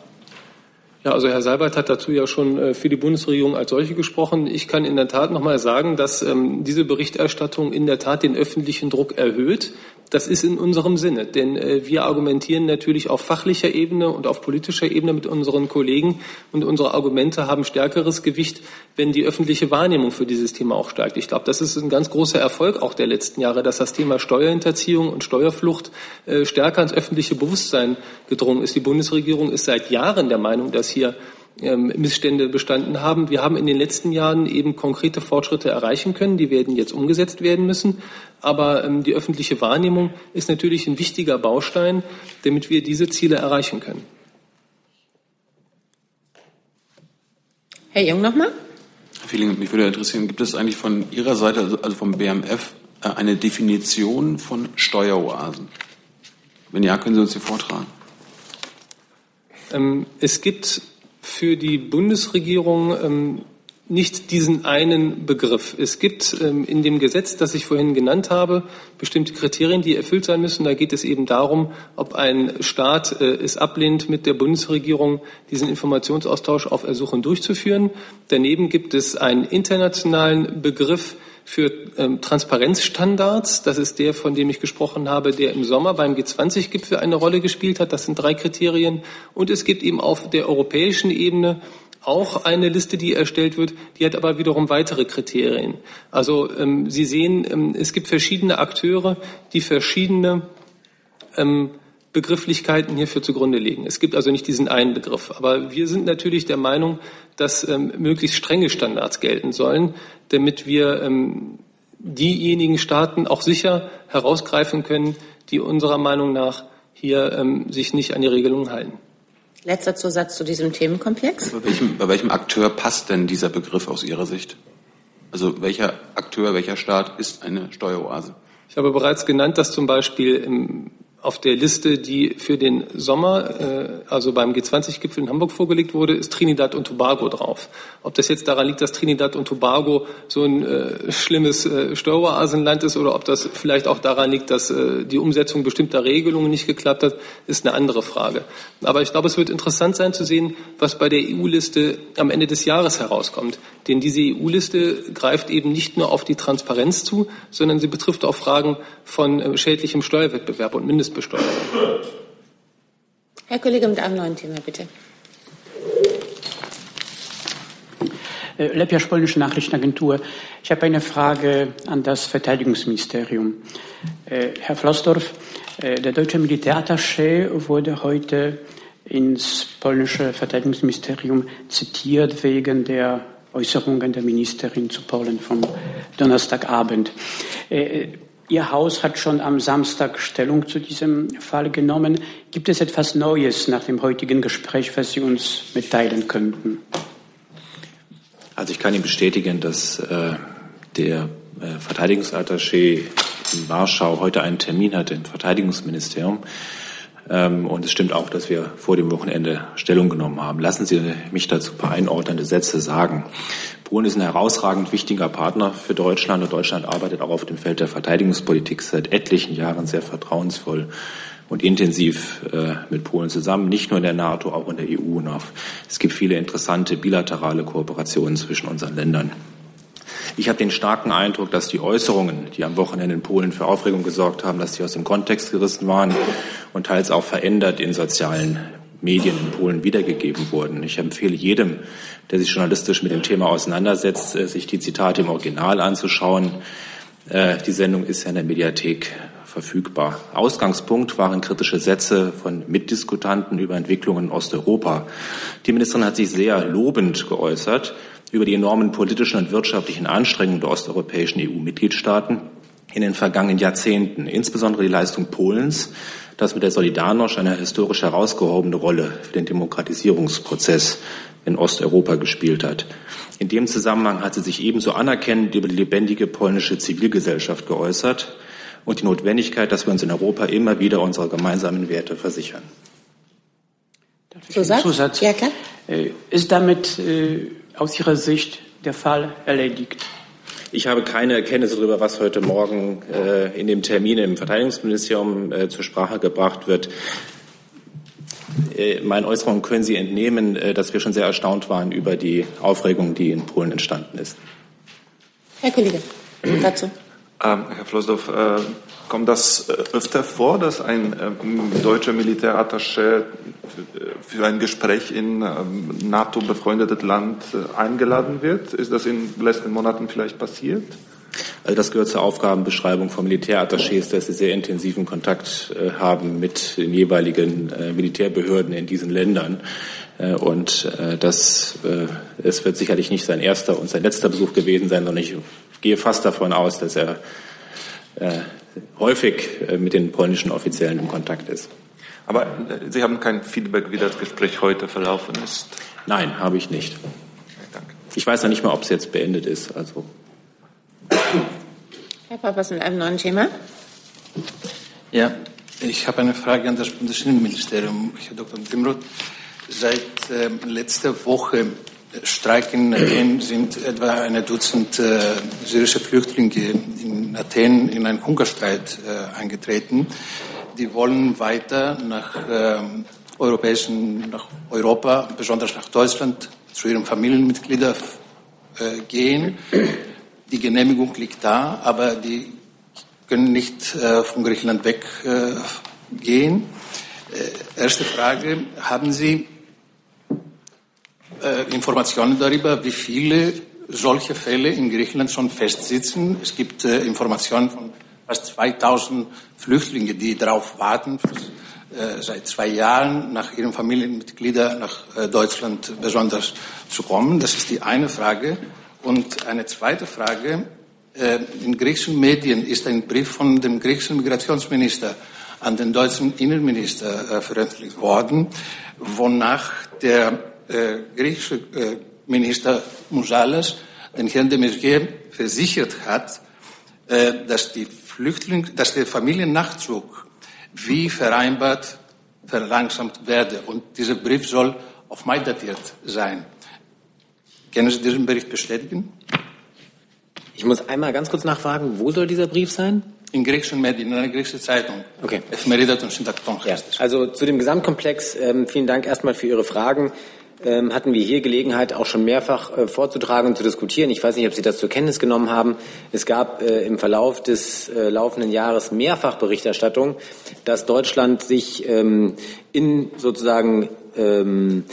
S8: Ja, also Herr Seibert hat dazu ja schon äh, für die Bundesregierung als solche gesprochen. Ich kann in der Tat noch mal sagen, dass ähm, diese Berichterstattung in der Tat den öffentlichen Druck erhöht, Das ist in unserem Sinne, denn äh, wir argumentieren natürlich auf fachlicher Ebene und auf politischer Ebene mit unseren Kollegen und unsere Argumente haben stärkeres Gewicht, wenn die öffentliche Wahrnehmung für dieses Thema auch steigt. Ich glaube, das ist ein ganz großer Erfolg auch der letzten Jahre, dass das Thema Steuerhinterziehung und Steuerflucht äh, stärker ins öffentliche Bewusstsein gedrungen ist. Die Bundesregierung ist seit Jahren der Meinung, dass hier Missstände bestanden haben. Wir haben in den letzten Jahren eben konkrete Fortschritte erreichen können. Die werden jetzt umgesetzt werden müssen. Aber ähm, die öffentliche Wahrnehmung ist natürlich ein wichtiger Baustein, damit wir diese Ziele erreichen können.
S3: Herr Jung nochmal.
S1: Herr Fehling, mich würde interessieren, gibt es eigentlich von Ihrer Seite, also, also vom BMF, äh, eine Definition von Steueroasen? Wenn ja, können Sie uns die vortragen?
S8: Ähm, es gibt für die Bundesregierung ähm, nicht diesen einen Begriff. Es gibt ähm, in dem Gesetz, das ich vorhin genannt habe, bestimmte Kriterien, die erfüllt sein müssen. Da geht es eben darum, ob ein Staat äh, es ablehnt, mit der Bundesregierung diesen Informationsaustausch auf Ersuchen durchzuführen. Daneben gibt es einen internationalen Begriff, für ähm, Transparenzstandards. Das ist der, von dem ich gesprochen habe, der im Sommer beim G20-Gipfel eine Rolle gespielt hat. Das sind drei Kriterien. Und es gibt eben auf der europäischen Ebene auch eine Liste, die erstellt wird, die hat aber wiederum weitere Kriterien. Also ähm, Sie sehen, ähm, es gibt verschiedene Akteure, die verschiedene ähm, Begrifflichkeiten hierfür zugrunde legen. Es gibt also nicht diesen einen Begriff. Aber wir sind natürlich der Meinung, dass ähm, möglichst strenge Standards gelten sollen, damit wir ähm, diejenigen Staaten auch sicher herausgreifen können, die unserer Meinung nach hier ähm, sich nicht an die Regelungen halten.
S3: Letzter Zusatz zu diesem Themenkomplex.
S1: Bei welchem, bei welchem Akteur passt denn dieser Begriff aus Ihrer Sicht? Also welcher Akteur, welcher Staat ist eine Steueroase?
S8: Ich habe bereits genannt, dass zum Beispiel im auf der Liste, die für den Sommer, äh, also beim G20-Gipfel in Hamburg vorgelegt wurde, ist Trinidad und Tobago drauf. Ob das jetzt daran liegt, dass Trinidad und Tobago so ein äh, schlimmes äh, Steueroasenland ist oder ob das vielleicht auch daran liegt, dass äh, die Umsetzung bestimmter Regelungen nicht geklappt hat, ist eine andere Frage. Aber ich glaube, es wird interessant sein zu sehen, was bei der EU-Liste am Ende des Jahres herauskommt. Denn diese EU-Liste greift eben nicht nur auf die Transparenz zu, sondern sie betrifft auch Fragen von äh, schädlichem Steuerwettbewerb und Mindest Mindestbesteuerung.
S3: Herr Kollege mit einem neuen Thema, bitte.
S15: Äh, Lepjasz, polnische Nachrichtenagentur. Ich habe eine Frage an das Verteidigungsministerium. Äh, Herr Flossdorf, äh, der deutsche Militärattaché wurde heute ins polnische Verteidigungsministerium zitiert wegen der Äußerungen der Ministerin zu Polen vom Donnerstagabend. Ihr Haus hat schon am Samstag Stellung zu diesem Fall genommen. Gibt es etwas Neues nach dem heutigen Gespräch, was Sie uns mitteilen könnten?
S16: Also ich kann Ihnen bestätigen, dass äh, der äh, Verteidigungsattaché in Warschau heute einen Termin hatte im Verteidigungsministerium. Ähm, und es stimmt auch, dass wir vor dem Wochenende Stellung genommen haben. Lassen Sie mich dazu ein paar einordnende Sätze sagen. Polen ist ein herausragend wichtiger Partner für Deutschland und Deutschland arbeitet auch auf dem Feld der Verteidigungspolitik seit etlichen Jahren sehr vertrauensvoll und intensiv äh, mit Polen zusammen, nicht nur in der NATO, auch in der EU. Und es gibt viele interessante bilaterale Kooperationen zwischen unseren Ländern. Ich habe den starken Eindruck, dass die Äußerungen, die am Wochenende in Polen für Aufregung gesorgt haben, dass sie aus dem Kontext gerissen waren und teils auch verändert in sozialen Medien in Polen wiedergegeben wurden. Ich empfehle jedem, der sich journalistisch mit dem Thema auseinandersetzt, äh, sich die Zitate im Original anzuschauen. Äh, die Sendung ist ja in der Mediathek verfügbar. Ausgangspunkt waren kritische Sätze von Mitdiskutanten über Entwicklungen in Osteuropa. Die Ministerin hat sich sehr lobend geäußert über die enormen politischen und wirtschaftlichen Anstrengungen der osteuropäischen EU-Mitgliedstaaten in den vergangenen Jahrzehnten, insbesondere die Leistung Polens, das mit der Solidarność eine historisch herausgehobene Rolle für den Demokratisierungsprozess in Osteuropa gespielt hat. In dem Zusammenhang hat sie sich ebenso anerkennend über die lebendige polnische Zivilgesellschaft geäußert und die Notwendigkeit, dass wir uns in Europa immer wieder unserer gemeinsamen Werte versichern.
S15: Zusatz? Zusatz. Ja, klar. Äh, ist damit äh, aus Ihrer Sicht der Fall erledigt?
S16: Ich habe keine Erkenntnisse darüber, was heute Morgen äh, in dem Termin im Verteidigungsministerium äh, zur Sprache gebracht wird. Äh, meinen Äußerungen können Sie entnehmen, äh, dass wir schon sehr erstaunt waren über die Aufregung, die in Polen entstanden ist.
S3: Herr Kollege, dazu.
S17: Ähm, Herr Flossdorf, äh, kommt das äh, öfter vor, dass ein äh, deutscher Militärattaché für ein Gespräch in ähm, NATO-befreundetes Land äh, eingeladen wird? Ist das in den letzten Monaten vielleicht passiert?
S16: Also das gehört zur Aufgabenbeschreibung von Militärattachés, dass sie sehr intensiven Kontakt äh, haben mit den jeweiligen äh, Militärbehörden in diesen Ländern. Äh, und das, es wird sicherlich nicht sein erster und sein letzter Besuch gewesen sein, sondern ich gehe fast davon aus, dass er häufig mit den polnischen Offiziellen im Kontakt ist.
S17: Aber Sie haben kein Feedback, wie das Gespräch heute verlaufen ist?
S16: Nein, habe ich nicht. Ich weiß noch nicht mal, ob es jetzt beendet ist. Also
S3: Herr Papas mit einem neuen Thema.
S18: Ja, ich habe eine Frage an das Bundesinnenministerium, Herr Dr. Dimroth. Seit äh, letzter Woche streiken in Athen sind etwa eine Dutzend äh, syrische Flüchtlinge in Athen in einen Hungerstreit äh, eingetreten. Die wollen weiter nach äh, europäischen, nach Europa, besonders nach Deutschland, zu ihren Familienmitgliedern äh, gehen. Die Genehmigung liegt da, aber die können nicht äh, von Griechenland weggehen. Äh, erste Frage, haben Sie äh, Informationen darüber, wie viele solche Fälle in Griechenland schon festsitzen? Es gibt äh, Informationen von fast 2000 Flüchtlingen, die darauf warten, äh, seit zwei Jahren nach ihren Familienmitgliedern nach äh, Deutschland besonders zu kommen. Das ist die eine Frage. Und eine zweite Frage. Äh, in griechischen Medien ist ein Brief von dem griechischen Migrationsminister an den deutschen Innenminister äh, veröffentlicht worden, wonach der äh, griechische Minister Mousalas den Herrn de Maizière versichert hat, dass, die Flüchtling, dass der Familiennachzug wie vereinbart verlangsamt werde. Und dieser Brief soll auf Mai datiert sein. Können Sie diesen Bericht bestätigen?
S13: Ich muss einmal ganz kurz nachfragen, wo soll dieser Brief sein?
S18: In griechischen Medien, in einer griechischen Zeitung.
S13: Okay.
S18: Efemeridat und Syntacton
S13: ja. Also zu dem Gesamtkomplex, ähm, vielen Dank erstmal für Ihre Fragen. Ähm, hatten wir hier Gelegenheit, auch schon mehrfach äh, vorzutragen und zu diskutieren. Ich weiß nicht, ob Sie das zur Kenntnis genommen haben. Es gab äh, im Verlauf des äh, laufenden Jahres mehrfach Berichterstattung, dass Deutschland sich ähm, in sozusagen ähm,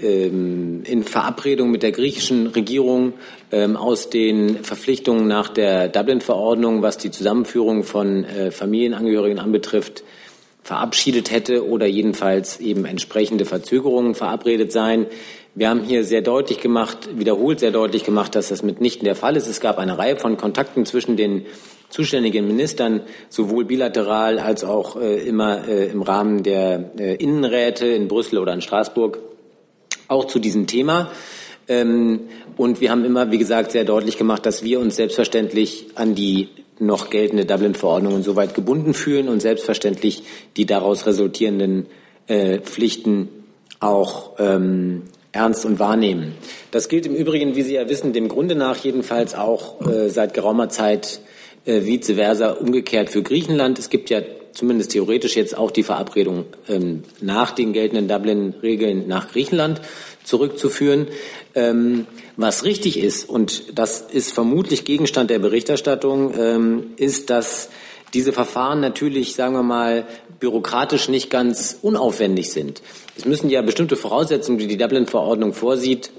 S13: in Verabredung mit der griechischen Regierung ähm, aus den Verpflichtungen nach der Dublin-Verordnung, was die Zusammenführung von äh, Familienangehörigen anbetrifft, verabschiedet hätte oder jedenfalls eben entsprechende Verzögerungen verabredet seien. Wir haben hier sehr deutlich gemacht, wiederholt sehr deutlich gemacht, dass das mitnichten der Fall ist. Es gab eine Reihe von Kontakten zwischen den zuständigen Ministern, sowohl bilateral als auch äh, immer äh, im Rahmen der Innenräte in Brüssel oder in Straßburg auch zu diesem Thema. Ähm, und wir haben immer, wie gesagt, sehr deutlich gemacht, dass wir uns selbstverständlich an die noch geltende Dublin-Verordnung insoweit gebunden fühlen und selbstverständlich die daraus resultierenden äh, Pflichten auch ähm, ernst und wahrnehmen. Das gilt im Übrigen, wie Sie ja wissen, dem Grunde nach jedenfalls auch äh, seit geraumer Zeit äh, vice versa umgekehrt für Griechenland. Es gibt ja zumindest theoretisch jetzt auch die Verabredung ähm, nach den geltenden Dublin-Regeln nach Griechenland zurückzuführen. Ähm, was richtig ist, und das ist vermutlich Gegenstand der Berichterstattung, ähm, ist, dass diese Verfahren natürlich, sagen wir mal, bürokratisch nicht ganz unaufwendig sind. Es müssen ja bestimmte Voraussetzungen, die die Dublin-Verordnung vorsieht,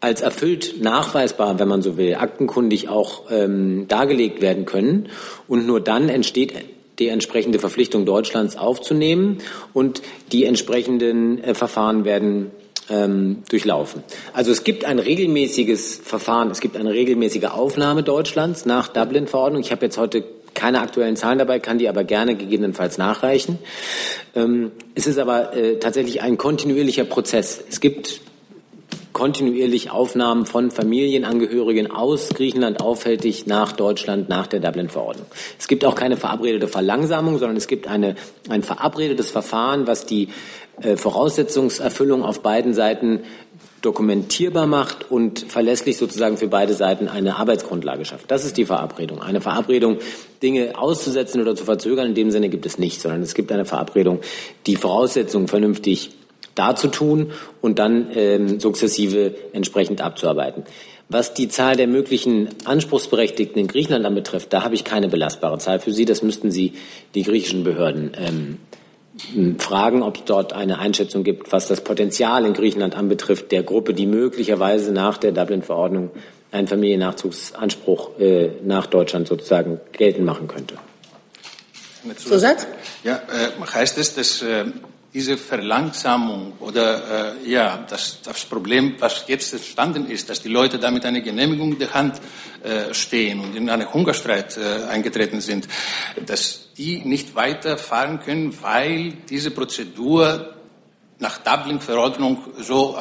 S13: als erfüllt nachweisbar, wenn man so will, aktenkundig auch ähm, dargelegt werden können. Und nur dann entsteht die entsprechende Verpflichtung Deutschlands aufzunehmen und die entsprechenden äh, Verfahren werden ähm, durchlaufen. Also es gibt ein regelmäßiges Verfahren, es gibt eine regelmäßige Aufnahme Deutschlands nach Dublin-Verordnung. Ich habe jetzt heute keine aktuellen Zahlen dabei, kann die aber gerne gegebenenfalls nachreichen. Ähm, es ist aber äh, tatsächlich ein kontinuierlicher Prozess. Es gibt kontinuierlich Aufnahmen von Familienangehörigen aus Griechenland auffällig nach Deutschland nach der Dublin-Verordnung. Es gibt auch keine verabredete Verlangsamung, sondern es gibt eine, ein verabredetes Verfahren, was die äh, Voraussetzungserfüllung auf beiden Seiten dokumentierbar macht und verlässlich sozusagen für beide Seiten eine Arbeitsgrundlage schafft. Das ist die Verabredung. Eine Verabredung, Dinge auszusetzen oder zu verzögern, in dem Sinne gibt es nicht, sondern es gibt eine Verabredung, die Voraussetzungen vernünftig darzutun und dann ähm, sukzessive entsprechend abzuarbeiten. Was die Zahl der möglichen Anspruchsberechtigten in Griechenland anbetrifft, da habe ich keine belastbare Zahl für Sie. Das müssten Sie die griechischen Behörden ähm, fragen, ob es dort eine Einschätzung gibt, was das Potenzial in Griechenland anbetrifft, der Gruppe, die möglicherweise nach der Dublin-Verordnung einen Familiennachzugsanspruch äh, nach Deutschland sozusagen geltend machen könnte.
S3: Zusatz?
S18: Ja, äh, heißt es, dass äh, diese Verlangsamung oder äh, ja, das, das Problem, was jetzt entstanden ist, dass die Leute damit eine Genehmigung in der Hand äh, stehen und in einen Hungerstreit äh, eingetreten sind, dass die nicht weiterfahren können, weil diese Prozedur nach Dublin-Verordnung so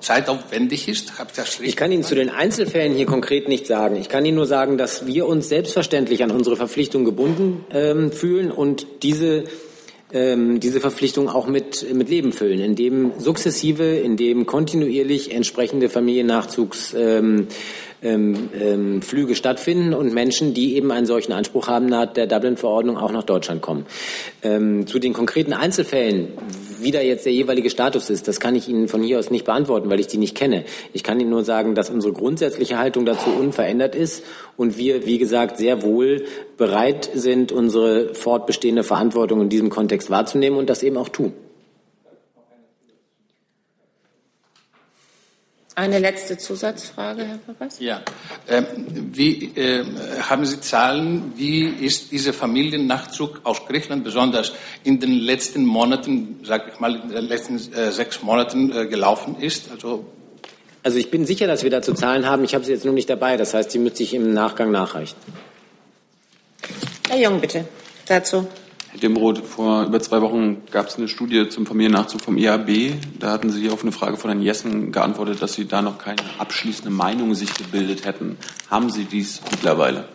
S18: zeitaufwendig ist? Hab ich, das
S13: ich kann Ihnen zu den Einzelfällen hier konkret nicht sagen. Ich kann Ihnen nur sagen, dass wir uns selbstverständlich an unsere Verpflichtung gebunden ähm, fühlen und diese ähm, diese Verpflichtung auch mit, mit Leben füllen, indem sukzessive, indem kontinuierlich entsprechende Familiennachzugs ähm, ähm, ähm, stattfinden und Menschen, die eben einen solchen Anspruch haben, nach der Dublin-Verordnung auch nach Deutschland kommen. Ähm, zu den konkreten Einzelfällen, wie da jetzt der jeweilige Status ist, das kann ich Ihnen von hier aus nicht beantworten, weil ich die nicht kenne. Ich kann Ihnen nur sagen, dass unsere grundsätzliche Haltung dazu unverändert ist und wir, wie gesagt, sehr wohl bereit sind, unsere fortbestehende Verantwortung in diesem Kontext wahrzunehmen und das eben auch tun.
S3: Eine letzte Zusatzfrage, Herr Papas?
S18: Ja. Ähm, wie äh, haben Sie Zahlen? Wie ist dieser Familiennachzug aus Griechenland besonders in den letzten Monaten, sag ich mal, in den letzten äh, sechs Monaten äh, gelaufen ist? Also
S13: also ich bin sicher, dass wir dazu Zahlen haben. Ich habe sie jetzt nur nicht dabei. Das heißt, die müsste ich im Nachgang nachreichen.
S3: Herr Jung, bitte dazu.
S1: Herr Demroth, vor über zwei Wochen gab es eine Studie zum Familiennachzug vom IAB. Da hatten Sie auf eine Frage von Herrn Jessen geantwortet, dass Sie da noch keine abschließende Meinung sich gebildet hätten. Haben Sie dies mittlerweile?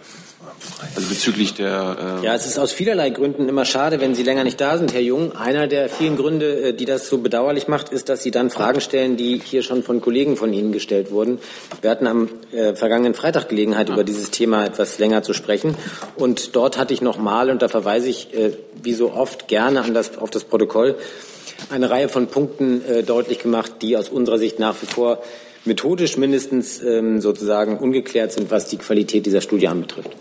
S1: Also bezüglich der.
S13: Äh ja, es ist aus vielerlei Gründen immer schade, wenn Sie länger nicht da sind, Herr Jung. Einer der vielen Gründe, äh, die das so bedauerlich macht, ist, dass Sie dann Fragen stellen, die hier schon von Kollegen von Ihnen gestellt wurden. Wir hatten am äh, vergangenen Freitag Gelegenheit, über dieses Thema etwas länger zu sprechen. Und dort hatte ich nochmal, und da verweise ich äh, wie so oft gerne an das, auf das Protokoll, eine Reihe von Punkten äh, deutlich gemacht, die aus unserer Sicht nach wie vor methodisch mindestens ähm, sozusagen ungeklärt sind, was die Qualität dieser Studie anbetrifft.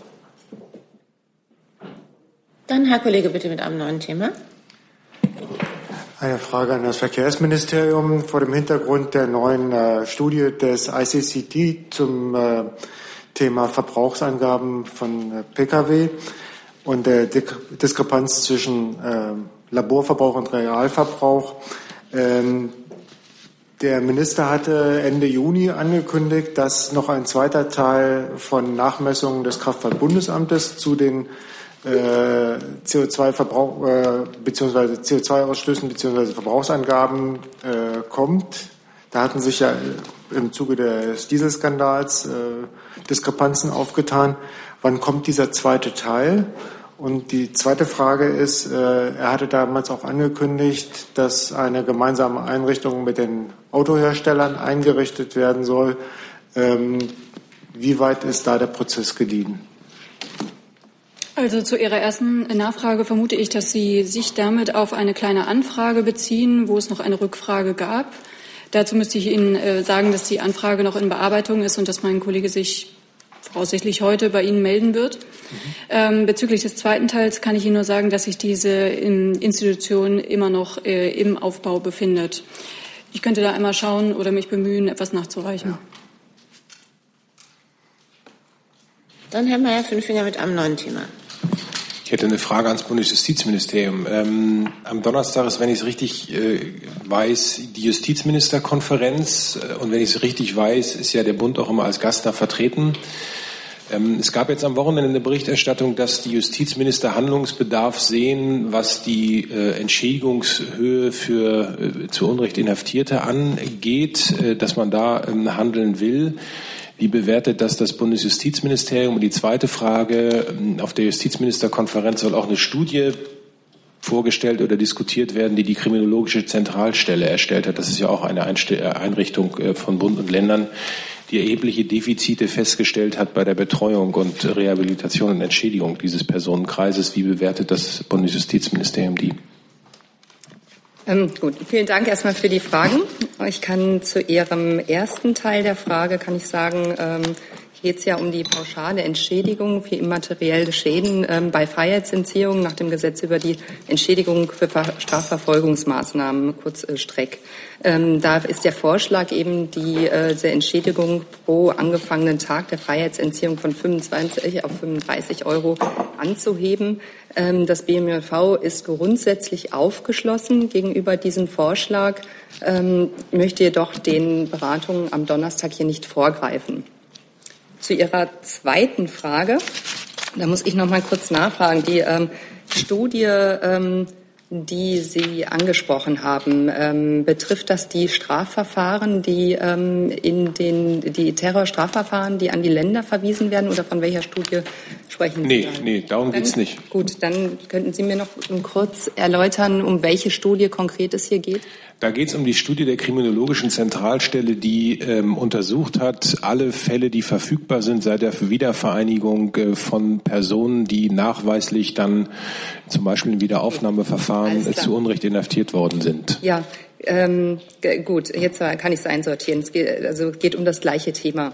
S3: Dann Herr Kollege bitte mit einem neuen Thema.
S19: Eine Frage an das Verkehrsministerium vor dem Hintergrund der neuen äh, Studie des ICCT zum äh, Thema Verbrauchsangaben von äh, Pkw und der Diskrepanz zwischen äh, Laborverbrauch und Realverbrauch. Ähm, der Minister hatte Ende Juni angekündigt, dass noch ein zweiter Teil von Nachmessungen des Kraftfahrtbundesamtes zu den äh, CO2-Verbrauch äh, bzw. CO2-Ausstößen bzw. Verbrauchsangaben äh, kommt. Da hatten sich ja im Zuge des Dieselskandals äh, Diskrepanzen aufgetan. Wann kommt dieser zweite Teil? Und die zweite Frage ist, äh, er hatte damals auch angekündigt, dass eine gemeinsame Einrichtung mit den Autoherstellern eingerichtet werden soll. Ähm, wie weit ist da der Prozess gediehen?
S20: Also zu Ihrer ersten Nachfrage vermute ich, dass Sie sich damit auf eine kleine Anfrage beziehen, wo es noch eine Rückfrage gab. Dazu müsste ich Ihnen äh, sagen, dass die Anfrage noch in Bearbeitung ist und dass mein Kollege sich voraussichtlich heute bei Ihnen melden wird. Mhm. Ähm, bezüglich des zweiten Teils kann ich Ihnen nur sagen, dass sich diese Institution immer noch äh, im Aufbau befindet. Ich könnte da einmal schauen oder mich bemühen, etwas nachzureichen. Ja.
S3: Dann Herr Mayer, fünf Finger mit einem neuen Thema.
S12: Ich hätte eine Frage ans Bundesjustizministerium. Ähm, am Donnerstag ist, wenn ich es richtig äh, weiß, die Justizministerkonferenz. Und wenn ich es richtig weiß, ist ja der Bund auch immer als Gast da vertreten. Ähm, es gab jetzt am Wochenende eine Berichterstattung, dass die Justizminister Handlungsbedarf sehen, was die äh, Entschädigungshöhe für äh, zu Unrecht Inhaftierte angeht, äh, dass man da ähm, handeln will. Wie bewertet das das Bundesjustizministerium? Und die zweite Frage, ähm, auf der Justizministerkonferenz soll auch eine Studie vorgestellt oder diskutiert werden, die die Kriminologische Zentralstelle erstellt hat. Das ist ja auch eine äh, Einrichtung äh, von Bund und Ländern, die erhebliche Defizite festgestellt hat bei der Betreuung und Rehabilitation und Entschädigung dieses Personenkreises. Wie bewertet das Bundesjustizministerium die?
S9: Ähm, gut, vielen Dank erstmal für die Fragen. Ich kann zu Ihrem ersten Teil der Frage kann ich sagen, ähm, geht es ja um die pauschale Entschädigung für immaterielle Schäden ähm, bei Freiheitsentziehung nach dem Gesetz über die Entschädigung für Strafverfolgungsmaßnahmen, kurz äh, Streck. Ähm, da ist der Vorschlag eben, die äh, Entschädigung pro angefangenen Tag der Freiheitsentziehung von 25 auf 35 Euro anzuheben. Ähm, das BMJV ist grundsätzlich aufgeschlossen gegenüber diesem Vorschlag, ähm, möchte jedoch den Beratungen am Donnerstag hier nicht vorgreifen. Zu Ihrer zweiten Frage, da muss ich noch mal kurz nachfragen. Die ähm, Studie, ähm, die Sie angesprochen haben, ähm, betrifft das die Strafverfahren, die ähm, in den die Terrorstrafverfahren, die an die Länder verwiesen werden, oder von welcher Studie sprechen Sie?
S12: Nee, nee, darum geht es nicht.
S9: Gut, dann könnten Sie mir noch kurz erläutern, um welche Studie konkret es hier geht?
S12: Da geht es um die Studie der Kriminologischen Zentralstelle, die ähm, untersucht hat, alle Fälle, die verfügbar sind seit der Wiedervereinigung äh, von Personen, die nachweislich dann zum Beispiel im Wiederaufnahmeverfahren zu Unrecht inhaftiert worden sind.
S9: Ja, ähm, gut, jetzt kann ich es einsortieren. Es geht, also geht um das gleiche Thema.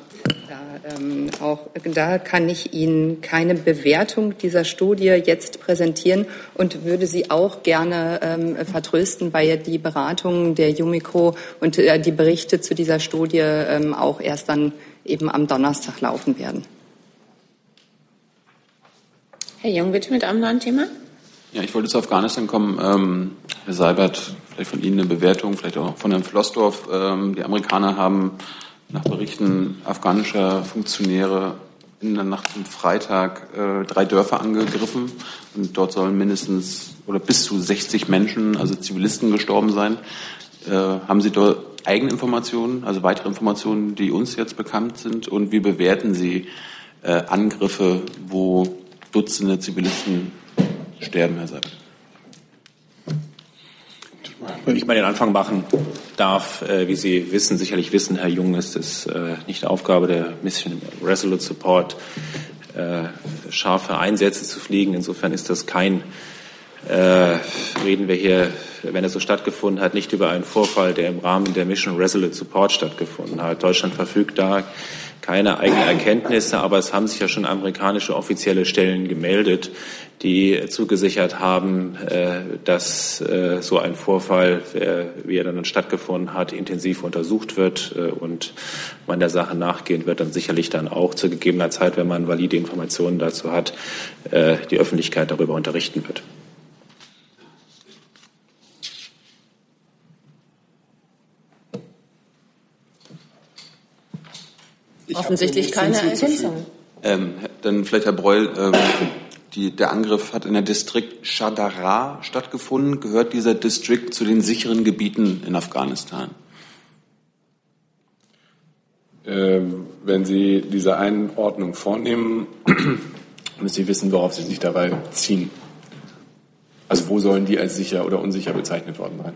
S9: Da, ähm, auch, da kann ich Ihnen keine Bewertung dieser Studie jetzt präsentieren und würde Sie auch gerne ähm, vertrösten, weil die Beratungen der Jumiko und äh, die Berichte zu dieser Studie ähm, auch erst dann eben am Donnerstag laufen werden.
S3: Herr Jung, bitte mit einem neuen Thema.
S1: Ja, ich wollte zu Afghanistan kommen. Ähm, Herr Seibert, vielleicht von Ihnen eine Bewertung, vielleicht auch von Herrn Flossdorf. Ähm, die Amerikaner haben nach Berichten afghanischer Funktionäre in der Nacht zum Freitag äh, drei Dörfer angegriffen und dort sollen mindestens oder bis zu 60 Menschen, also Zivilisten, gestorben sein. Äh, haben Sie dort eigene Informationen, also weitere Informationen, die uns jetzt bekannt sind? Und wie bewerten Sie äh, Angriffe, wo Dutzende Zivilisten sterben, Herr Seibert?
S16: Wenn ich mal den Anfang machen darf, äh, wie Sie wissen, sicherlich wissen, Herr Jung, ist es äh, nicht Aufgabe der Mission Resolute Support, äh, scharfe Einsätze zu fliegen. Insofern ist das kein, äh, reden wir hier, wenn es so stattgefunden hat, nicht über einen Vorfall, der im Rahmen der Mission Resolute Support stattgefunden hat. Deutschland verfügt da keine eigenen Erkenntnisse, aber es haben sich ja schon amerikanische offizielle Stellen gemeldet, die zugesichert haben, äh, dass äh, so ein Vorfall, wie er dann stattgefunden hat, intensiv untersucht wird äh, und man der Sache nachgehen wird, dann sicherlich dann auch zu gegebener Zeit, wenn man valide Informationen dazu hat, die Öffentlichkeit darüber unterrichten wird.
S3: Offensichtlich keine Ergänzung.
S1: Ähm, dann vielleicht Herr Breul, ähm, die, der Angriff hat in der Distrikt Shadara stattgefunden. Gehört dieser Distrikt zu den sicheren Gebieten in Afghanistan?
S12: Ähm, wenn Sie diese Einordnung vornehmen, *clears throat* müssen Sie wissen, worauf Sie sich dabei ziehen. Also wo sollen die als sicher oder unsicher bezeichnet worden sein?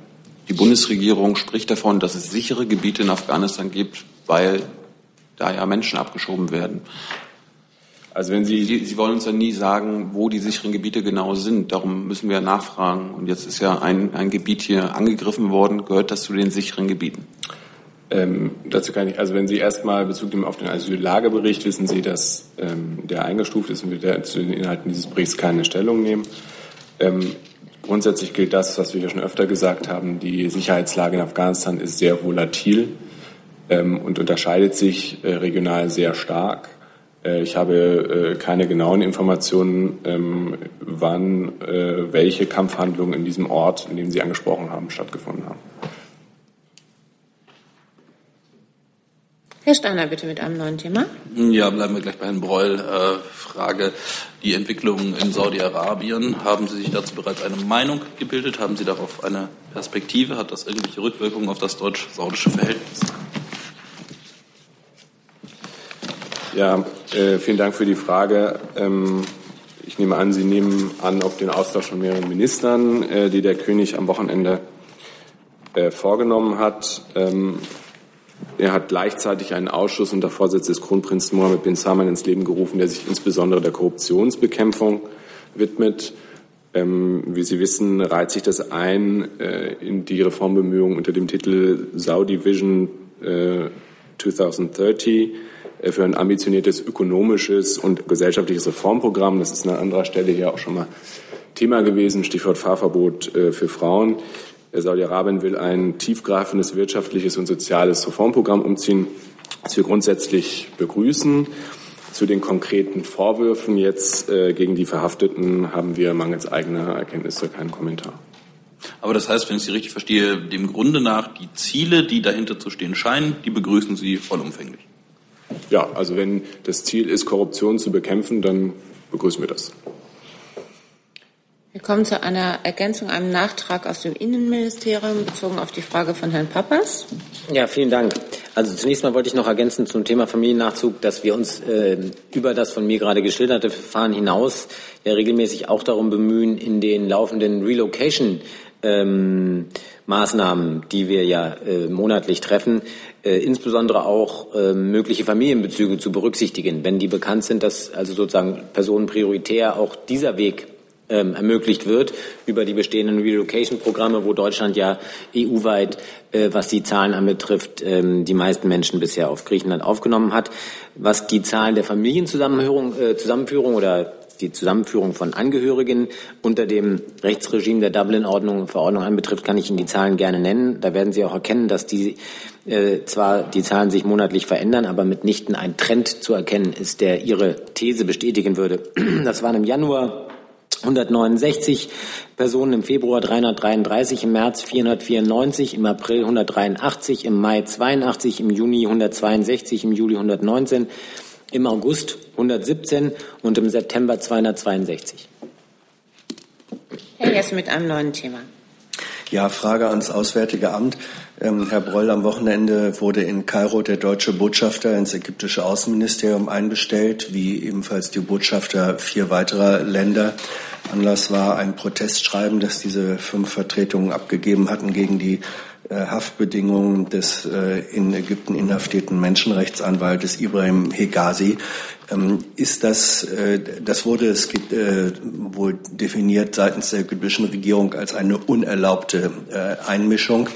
S1: Die Bundesregierung spricht davon, dass es sichere Gebiete in Afghanistan gibt, weil da ja Menschen abgeschoben werden. Also wenn Sie, Sie wollen uns ja nie sagen, wo die sicheren Gebiete genau sind. Darum müssen wir nachfragen. Und jetzt ist ja ein, ein Gebiet hier angegriffen worden. Gehört das zu den sicheren Gebieten?
S12: Ähm, dazu kann ich, also wenn Sie erstmal Bezug nehmen auf den Asyllagebericht, wissen Sie, dass ähm, der eingestuft ist und wir zu den Inhalten dieses Berichts keine Stellung nehmen. Ähm, grundsätzlich gilt das, was wir hier schon öfter gesagt haben, die Sicherheitslage in Afghanistan ist sehr volatil und unterscheidet sich äh, regional sehr stark. Äh, ich habe äh, keine genauen Informationen, ähm, wann äh, welche Kampfhandlungen in diesem Ort, in dem Sie angesprochen haben, stattgefunden haben.
S3: Herr Steiner, bitte mit einem neuen Thema.
S21: Ja, bleiben wir gleich bei Herrn Breul. Äh, Frage, die Entwicklungen in Saudi-Arabien. Haben Sie sich dazu bereits eine Meinung gebildet? Haben Sie darauf eine Perspektive? Hat das irgendwelche Rückwirkungen auf das deutsch-saudische Verhältnis?
S12: Ja, äh, vielen Dank für die Frage. Ähm, ich nehme an, Sie nehmen an auf den Austausch von mehreren Ministern, äh, die der König am Wochenende äh, vorgenommen hat. Ähm, er hat gleichzeitig einen Ausschuss unter Vorsitz des Kronprinzen Mohammed bin Salman ins Leben gerufen, der sich insbesondere der Korruptionsbekämpfung widmet.
S22: Ähm, wie Sie wissen, reiht sich das ein äh, in die Reformbemühungen unter dem Titel Saudi Vision äh, 2030 äh, für ein ambitioniertes ökonomisches und gesellschaftliches Reformprogramm. Das ist an anderer Stelle hier auch schon mal Thema gewesen, Stichwort Fahrverbot äh, für Frauen. Äh, Saudi-Arabien will ein tiefgreifendes wirtschaftliches und soziales Reformprogramm umziehen, das wir grundsätzlich begrüßen. Zu den konkreten Vorwürfen jetzt äh, gegen die Verhafteten haben wir mangels eigener Erkenntnisse keinen Kommentar.
S21: Aber das heißt, wenn ich Sie richtig verstehe, dem Grunde nach die Ziele, die dahinter zu stehen scheinen, die begrüßen Sie vollumfänglich.
S22: Ja, also wenn das Ziel ist, Korruption zu bekämpfen, dann begrüßen wir das.
S3: Wir kommen zu einer Ergänzung, einem Nachtrag aus dem Innenministerium bezogen auf die Frage von Herrn Pappas.
S13: Ja, vielen Dank. Also zunächst mal wollte ich noch ergänzen zum Thema Familiennachzug, dass wir uns äh, über das von mir gerade geschilderte Verfahren hinaus ja regelmäßig auch darum bemühen, in den laufenden Relocation ähm, Maßnahmen, die wir ja äh, monatlich treffen, äh, insbesondere auch äh, mögliche Familienbezüge zu berücksichtigen, wenn die bekannt sind, dass also sozusagen Personen prioritär auch dieser Weg ähm, ermöglicht wird über die bestehenden Relocation-Programme, wo Deutschland ja EU-weit, äh, was die Zahlen anbetrifft, ähm, die meisten Menschen bisher auf Griechenland aufgenommen hat. Was die Zahlen der Familienzusammenführung äh, Zusammenführung oder die Zusammenführung von Angehörigen unter dem Rechtsregime der Dublin-Ordnung Verordnung anbetrifft, kann ich Ihnen die Zahlen gerne nennen. Da werden Sie auch erkennen, dass die äh, zwar die Zahlen sich monatlich verändern, aber mitnichten ein Trend zu erkennen ist, der Ihre These bestätigen würde. *clears throat* Das waren im Januar 169 Personen, im Februar 333, im März 494, im April 183, im Mai 82, im Juni 162, im Juli 119, im August 117 und im September 262.
S3: Herr Jess mit einem neuen Thema.
S14: Ja, Frage ans Auswärtige Amt. Ähm, Herr Broll, am Wochenende wurde in Kairo der deutsche Botschafter ins ägyptische Außenministerium einbestellt, wie ebenfalls die Botschafter vier weiterer Länder. Anlass war ein Protestschreiben, das diese fünf Vertretungen abgegeben hatten gegen die Haftbedingungen des äh, in Ägypten inhaftierten Menschenrechtsanwaltes Ibrahim Hegazi. Ähm, ist das, äh, das wurde es wohl definiert seitens der ägyptischen Regierung als eine unerlaubte Einmischung.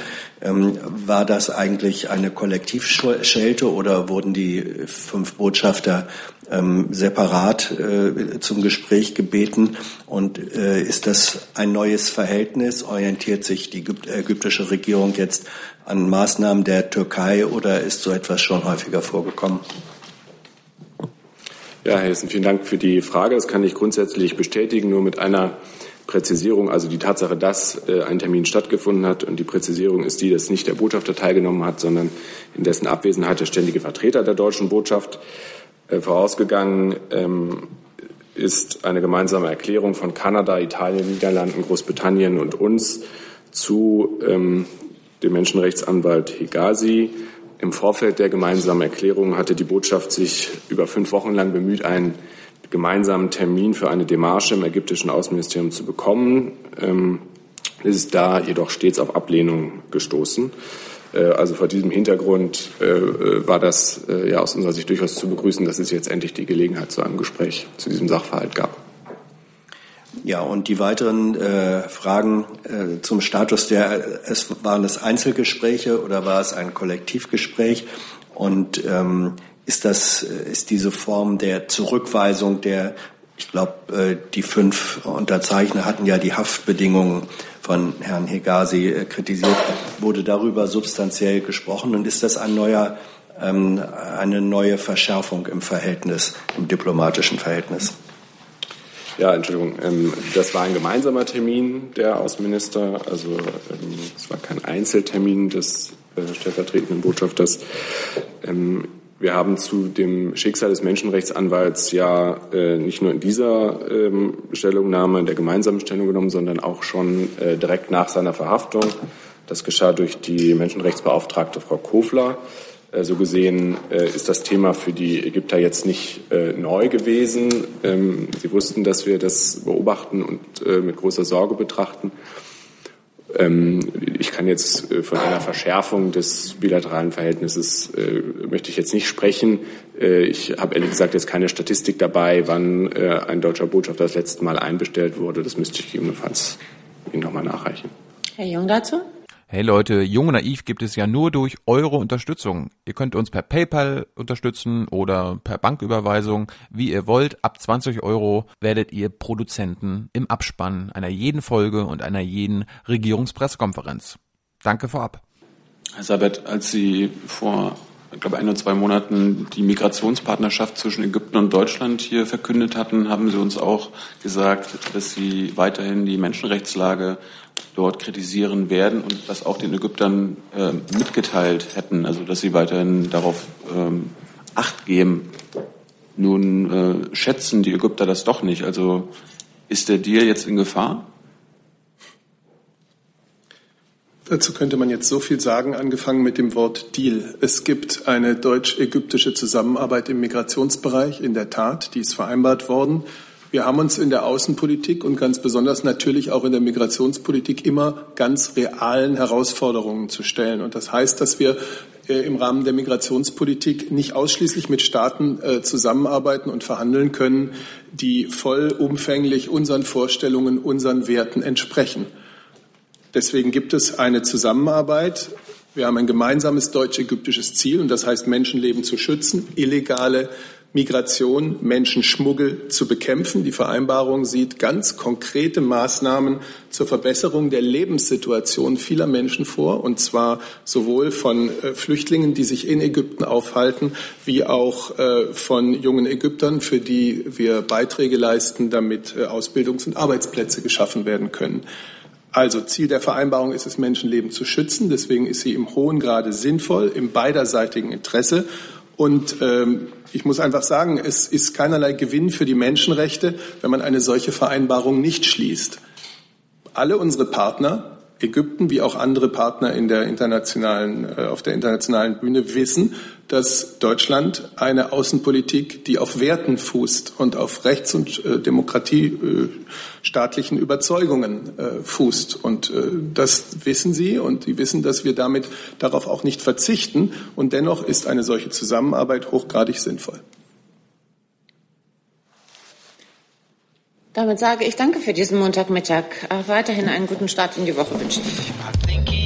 S14: Ähm, war das eigentlich eine Kollektivschelte oder wurden die fünf Botschafter ähm, separat äh, zum Gespräch gebeten? Und äh, ist das ein neues Verhältnis? Orientiert sich die ägyptische Regierung jetzt an Maßnahmen der Türkei oder ist so etwas schon häufiger vorgekommen?
S22: Ja, Herr Hessen, vielen Dank für die Frage. Das kann ich grundsätzlich bestätigen, nur mit einer Präzisierung, also die Tatsache, dass äh, ein Termin stattgefunden hat und die Präzisierung ist die, dass nicht der Botschafter teilgenommen hat, sondern in dessen Abwesenheit der ständige Vertreter der deutschen Botschaft. Äh, vorausgegangen ähm, ist eine gemeinsame Erklärung von Kanada, Italien, Niederlanden, Großbritannien und uns zu ähm, dem Menschenrechtsanwalt Hegazi. Im Vorfeld der gemeinsamen Erklärung hatte die Botschaft sich über fünf Wochen lang bemüht, einen gemeinsamen Termin für eine Demarche im ägyptischen Außenministerium zu bekommen. Ähm, ist da jedoch stets auf Ablehnung gestoßen. Äh, also vor diesem Hintergrund äh, äh, war das ja aus unserer Sicht durchaus zu begrüßen, dass es jetzt endlich die Gelegenheit zu einem Gespräch zu diesem Sachverhalt gab.
S14: Ja, und die weiteren äh, Fragen äh, zum Status der, es waren es Einzelgespräche oder war es ein Kollektivgespräch? Und ähm, ist das, ist diese Form der Zurückweisung der, ich glaube, die fünf Unterzeichner hatten ja die Haftbedingungen von Herrn Hegazi äh, kritisiert, wurde darüber substanziell gesprochen. Und ist das ein neuer, ähm, eine neue Verschärfung im Verhältnis, im diplomatischen Verhältnis?
S22: Ja, Entschuldigung. Ähm, das war ein gemeinsamer Termin der Außenminister. Also ähm, es war kein Einzeltermin des äh, stellvertretenden Botschafters. Wir haben zu dem Schicksal des Menschenrechtsanwalts ja äh, nicht nur in dieser ähm, Stellungnahme, der gemeinsamen Stellung genommen, sondern auch schon äh, direkt nach seiner Verhaftung. Das geschah durch die Menschenrechtsbeauftragte Frau Kofler. Äh, so gesehen äh, ist das Thema für die Ägypter jetzt nicht äh, neu gewesen. Ähm, sie wussten, dass wir das beobachten und äh, mit großer Sorge betrachten. Ähm, ich kann jetzt äh, von einer Verschärfung des bilateralen Verhältnisses äh, möchte ich jetzt nicht sprechen. Äh, ich habe ehrlich gesagt jetzt keine Statistik dabei, wann ein deutscher Botschafter das letzte Mal einbestellt wurde. Das müsste ich gegebenenfalls Ihnen nochmal nachreichen.
S3: Herr Jung dazu?
S23: Hey Leute, Jung und Naiv gibt es ja nur durch eure Unterstützung. Ihr könnt uns per PayPal unterstützen oder per Banküberweisung, wie ihr wollt. Ab 20 Euro werdet ihr Produzenten im Abspann einer jeden Folge und einer jeden Regierungspressekonferenz. Danke vorab.
S1: Herr Sabet, als Sie vor ich glaube, ein oder zwei Monaten die Migrationspartnerschaft zwischen Ägypten und Deutschland hier verkündet hatten, haben Sie uns auch gesagt, dass Sie weiterhin die Menschenrechtslage dort kritisieren werden und das auch den Ägyptern äh, mitgeteilt hätten, also dass sie weiterhin darauf ähm, Acht geben. Nun äh, schätzen die Ägypter das doch nicht. Also ist der Deal jetzt in Gefahr?
S6: Dazu könnte man jetzt so viel sagen, angefangen mit dem Wort Deal. Es gibt eine deutsch-ägyptische Zusammenarbeit im Migrationsbereich, in der Tat, die ist vereinbart worden. Wir haben uns in der Außenpolitik und ganz besonders natürlich auch in der Migrationspolitik immer ganz realen Herausforderungen zu stellen. Und das heißt, dass wir äh, im Rahmen der Migrationspolitik nicht ausschließlich mit Staaten äh, zusammenarbeiten und verhandeln können, die vollumfänglich unseren Vorstellungen, unseren Werten entsprechen. Deswegen gibt es eine Zusammenarbeit. Wir haben ein gemeinsames deutsch-ägyptisches Ziel, und das heißt, Menschenleben zu schützen, illegale Migration, Menschenschmuggel zu bekämpfen. Die Vereinbarung sieht ganz konkrete Maßnahmen zur Verbesserung der Lebenssituation vieler Menschen vor, und zwar sowohl von äh, Flüchtlingen, die sich in Ägypten aufhalten, wie auch äh, von jungen Ägyptern, für die wir Beiträge leisten, damit äh, Ausbildungs- und Arbeitsplätze geschaffen werden können. Also Ziel der Vereinbarung ist es, Menschenleben zu schützen. Deswegen ist sie im hohen Grade sinnvoll, im beiderseitigen Interesse. Und ähm, ich muss einfach sagen, es ist keinerlei Gewinn für die Menschenrechte, wenn man eine solche Vereinbarung nicht schließt. Alle unsere Partner Ägypten wie auch andere Partner in der internationalen, äh, auf der internationalen Bühne wissen, dass Deutschland eine Außenpolitik, die auf Werten fußt und auf Rechts- und äh, demokratiestaatlichen Überzeugungen äh, fußt. Und das wissen Sie und Sie wissen, dass wir damit darauf auch nicht verzichten. Und dennoch ist eine solche Zusammenarbeit hochgradig sinnvoll.
S3: Damit sage ich danke für diesen Montagmittag. Weiterhin einen guten Start in die Woche wünsche ich.